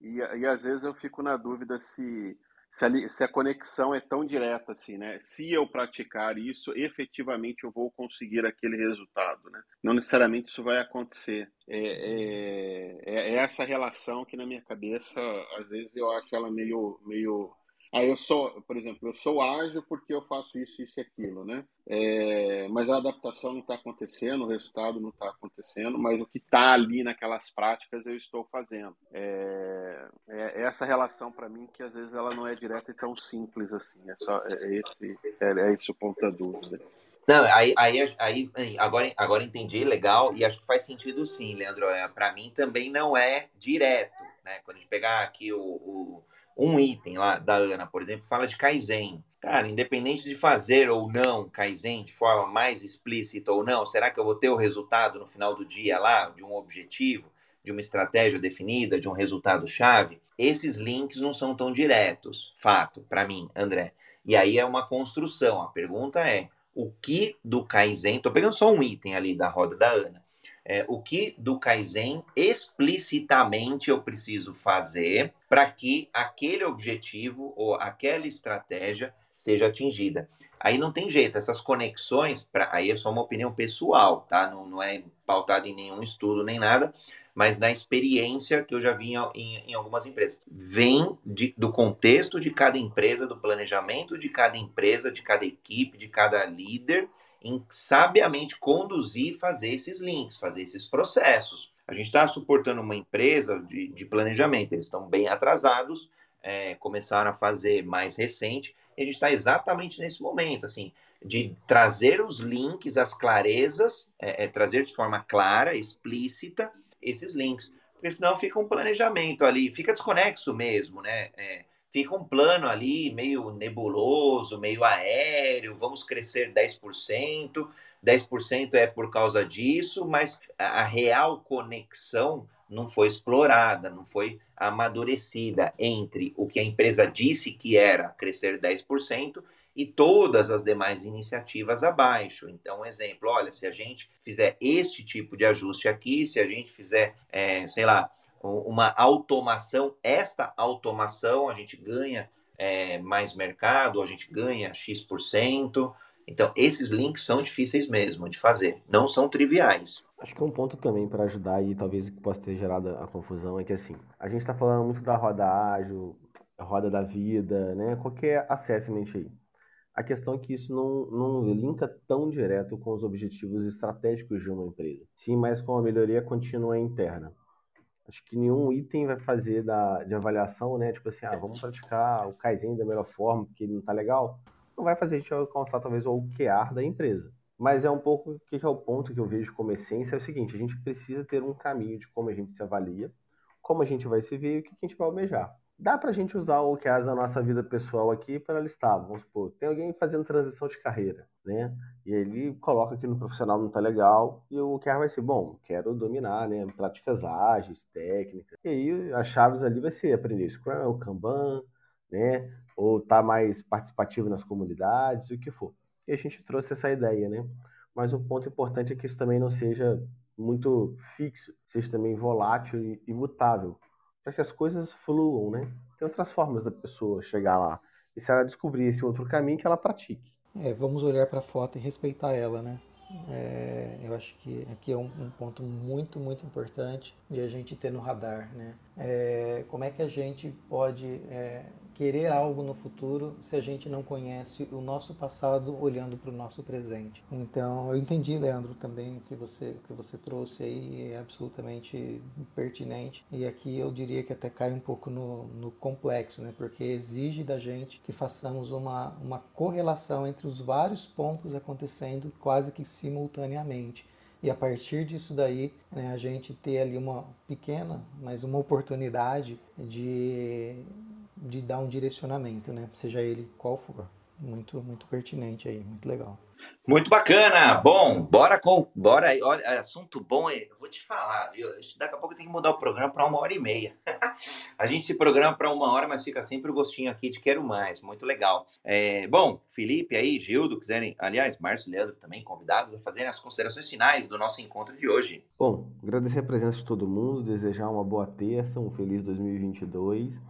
e, e às vezes eu fico na dúvida se, se a, se, a, conexão é tão direta assim, né? Se eu praticar isso, efetivamente eu vou conseguir aquele resultado, né? Não necessariamente isso vai acontecer. É, é, é, é essa relação que na minha cabeça, às vezes eu acho ela meio, meio Aí eu sou, por exemplo, eu sou ágil porque eu faço isso, isso e aquilo, né? É, mas a adaptação não está acontecendo, o resultado não está acontecendo, mas o que está ali naquelas práticas eu estou fazendo. É, é essa relação para mim que às vezes ela não é direta e tão simples assim. É só é esse, é, é esse o ponto da dúvida. Não, aí, aí, aí agora, agora entendi, legal, e acho que faz sentido sim, Leandro. É, para mim também não é direto, né? Quando a gente pegar aqui o, o, um item lá da Ana, por exemplo, fala de Kaizen. Cara, independente de fazer ou não Kaizen de forma mais explícita ou não, será que eu vou ter o resultado no final do dia lá, de um objetivo, de uma estratégia definida, de um resultado-chave? Esses links não são tão diretos, fato, para mim, André. E aí é uma construção. A pergunta é o que do Kaizen, estou pegando só um item ali da roda da Ana, é, o que do Kaizen explicitamente eu preciso fazer para que aquele objetivo ou aquela estratégia seja atingida. Aí não tem jeito, essas conexões, pra, aí é só uma opinião pessoal, tá? Não, não é pautado em nenhum estudo nem nada, mas da experiência que eu já vi em, em algumas empresas. Vem de, do contexto de cada empresa, do planejamento de cada empresa, de cada equipe, de cada líder, em sabiamente conduzir e fazer esses links, fazer esses processos. A gente está suportando uma empresa de, de planejamento, eles estão bem atrasados, é, começaram a fazer mais recente, e a gente está exatamente nesse momento, assim, de trazer os links, as clarezas, é, é, trazer de forma clara, explícita, esses links. Porque senão fica um planejamento ali, fica desconexo mesmo, né? É, fica um plano ali meio nebuloso, meio aéreo, vamos crescer 10%, 10% é por causa disso, mas a real conexão não foi explorada, não foi amadurecida entre o que a empresa disse que era crescer 10% e todas as demais iniciativas abaixo. Então, um exemplo, olha, se a gente fizer este tipo de ajuste aqui, se a gente fizer, é, sei lá, uma automação, esta automação a gente ganha é, mais mercado, a gente ganha X%. Então, esses links são difíceis mesmo de fazer, não são triviais. Acho que um ponto também para ajudar e talvez que possa ter gerado a confusão é que assim, a gente está falando muito da roda ágil, roda da vida, né? Qualquer assessment aí. A questão é que isso não, não linka tão direto com os objetivos estratégicos de uma empresa, sim mais com a melhoria contínua interna. Acho que nenhum item vai fazer da, de avaliação, né? Tipo assim, ah, vamos praticar o Kaizen da melhor forma, porque ele não está legal. Não vai fazer a gente alcançar talvez o OKR da empresa. Mas é um pouco o que é o ponto que eu vejo como essência, é o seguinte, a gente precisa ter um caminho de como a gente se avalia, como a gente vai se ver e o que a gente vai almejar dá para a gente usar o que é a nossa vida pessoal aqui para listar. Vamos supor, tem alguém fazendo transição de carreira, né? E ele coloca que no profissional não está legal e o OKR vai ser, bom, quero dominar, né? Práticas ágeis, técnicas. E aí as chaves ali vai ser aprender Scrum, o Kanban, né? Ou tá mais participativo nas comunidades, o que for. E a gente trouxe essa ideia, né? Mas o ponto importante é que isso também não seja muito fixo, seja também volátil e mutável para que as coisas fluam, né? Tem outras formas da pessoa chegar lá. E se ela descobrir esse outro caminho, que ela pratique. É, vamos olhar para a foto e respeitar ela, né? É, eu acho que aqui é um, um, ponto muito, muito importante de a gente ter no radar, né? É, como é que a gente pode é, querer algo no futuro se a gente não conhece o nosso passado olhando para o nosso presente. Então, eu entendi, Leandro, também que você, que você trouxe aí é absolutamente pertinente. E aqui eu diria que até cai um pouco no, no complexo, né? Porque exige da gente que façamos uma, uma correlação entre os vários pontos acontecendo quase que simultaneamente e a partir disso daí né, a gente ter ali uma pequena, mas uma oportunidade de de dar um direcionamento, né? Seja ele qual for. Muito, muito pertinente aí, muito legal. Muito bacana. Bom, bora com, bora aí. Olha, assunto bom. Vou te falar, viu? Daqui a pouco tem que mudar o programa para uma hora e meia. (laughs) a gente se programa para uma hora, mas fica sempre o gostinho aqui de quero mais. Muito legal. É, bom, Felipe aí, Gildo, quiserem, aliás, Márcio, Leandro também convidados a fazerem as considerações finais do nosso encontro de hoje. Bom, agradecer a presença de todo mundo, desejar uma boa terça, um feliz 2022.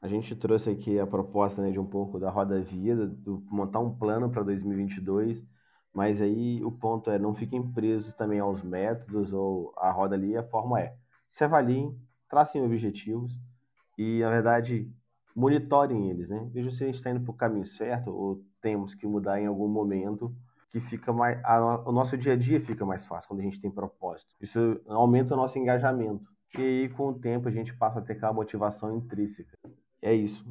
A gente trouxe aqui a proposta né, de um pouco da roda vida, do, montar um plano para 2022, mas aí o ponto é não fiquem presos também aos métodos ou a roda ali, a forma é se avaliem, tracem objetivos e, na verdade, monitorem eles, né? Vejam se a gente está indo para o caminho certo ou temos que mudar em algum momento que fica mais a, o nosso dia a dia fica mais fácil quando a gente tem propósito. Isso aumenta o nosso engajamento. E aí com o tempo a gente passa a ter aquela motivação intrínseca. É isso.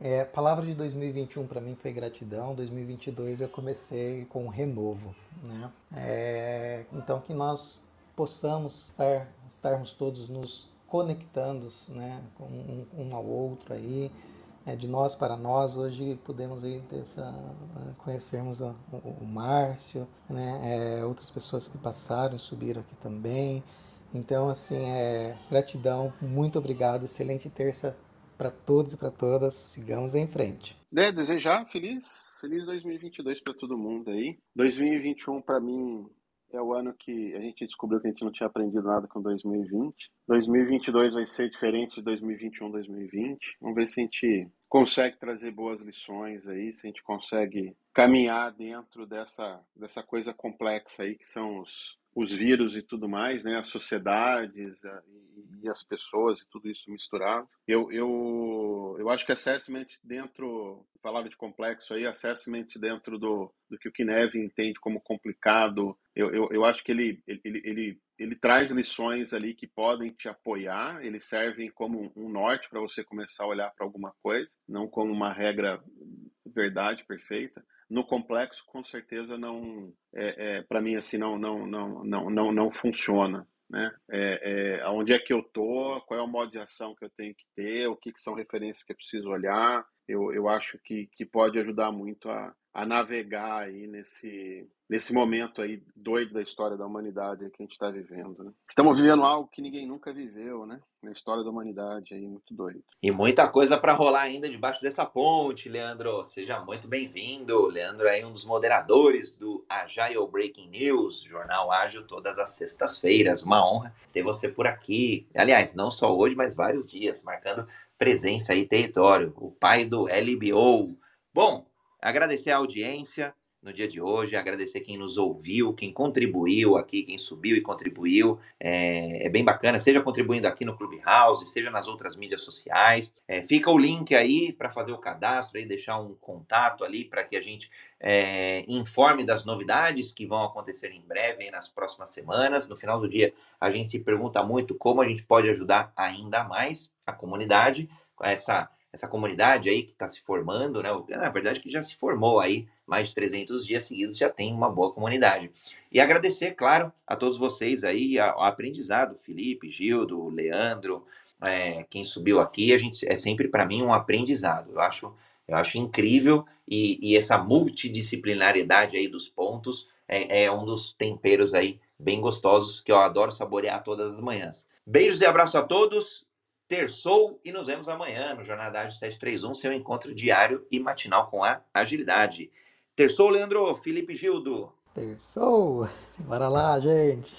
É, palavra de 2021 para mim foi gratidão. 2022 eu comecei com um renovo, né? É, então que nós possamos estar, estarmos todos nos conectando, né, com um, um ao outro aí, é, de nós para nós. Hoje podemos aí essa, conhecermos o, o, Márcio, né, é, outras pessoas que passaram e subiram aqui também. Então, assim, é, gratidão, muito obrigado, excelente terça para todos e para todas. Sigamos em frente. É, desejar feliz, feliz 2022 para todo mundo aí. 2021 para mim é o ano que a gente descobriu que a gente não tinha aprendido nada com 2020. 2022 vai ser diferente de 2021, 2020. Vamos ver se a gente consegue trazer boas lições aí, se a gente consegue caminhar dentro dessa, dessa coisa complexa aí que são os, os vírus e tudo mais, né, as sociedades a, e, as pessoas e tudo isso misturado. Eu, eu, eu acho que assessment dentro, falaram de complexo aí, assessment dentro do, do que o Kinev entende como complicado, eu, eu, eu acho que ele, ele, ele, ele traz lições ali que podem te apoiar, eles servem como um norte para você começar a olhar para alguma coisa, não como uma regra verdade perfeita. No complexo com certeza não é, é para mim assim não não não não não não funciona né? É, é, onde é que eu tô qual é o modo de ação que eu tenho que ter o que, que são referências que eu preciso olhar eu, eu acho que, que pode ajudar muito a, a navegar aí nesse, nesse momento aí doido da história da humanidade que a gente está vivendo. Né? Estamos vivendo algo que ninguém nunca viveu, né? Na história da humanidade aí, muito doido. E muita coisa para rolar ainda debaixo dessa ponte, Leandro. Seja muito bem-vindo. Leandro é um dos moderadores do Agile Breaking News, jornal ágil todas as sextas-feiras. Uma honra ter você por aqui. Aliás, não só hoje, mas vários dias, marcando presença e território. O pai do LBO. Bom, Agradecer a audiência no dia de hoje, agradecer quem nos ouviu, quem contribuiu aqui, quem subiu e contribuiu. É, é bem bacana, seja contribuindo aqui no Clubhouse, seja nas outras mídias sociais. É, fica o link aí para fazer o cadastro e deixar um contato ali para que a gente é, informe das novidades que vão acontecer em breve nas próximas semanas. No final do dia, a gente se pergunta muito como a gente pode ajudar ainda mais a comunidade com essa essa comunidade aí que está se formando, né? Na verdade, que já se formou aí mais de 300 dias seguidos, já tem uma boa comunidade. E agradecer, claro, a todos vocês aí, ao aprendizado, Felipe, Gildo, Leandro, é, quem subiu aqui, a gente é sempre para mim um aprendizado. Eu acho, eu acho incrível e, e essa multidisciplinariedade aí dos pontos é, é um dos temperos aí bem gostosos que eu adoro saborear todas as manhãs. Beijos e abraço a todos terçou e nos vemos amanhã no Jornada Ágil 731, seu encontro diário e matinal com a agilidade. Terçou, Leandro, Felipe Gildo. Terçou! Bora lá, gente!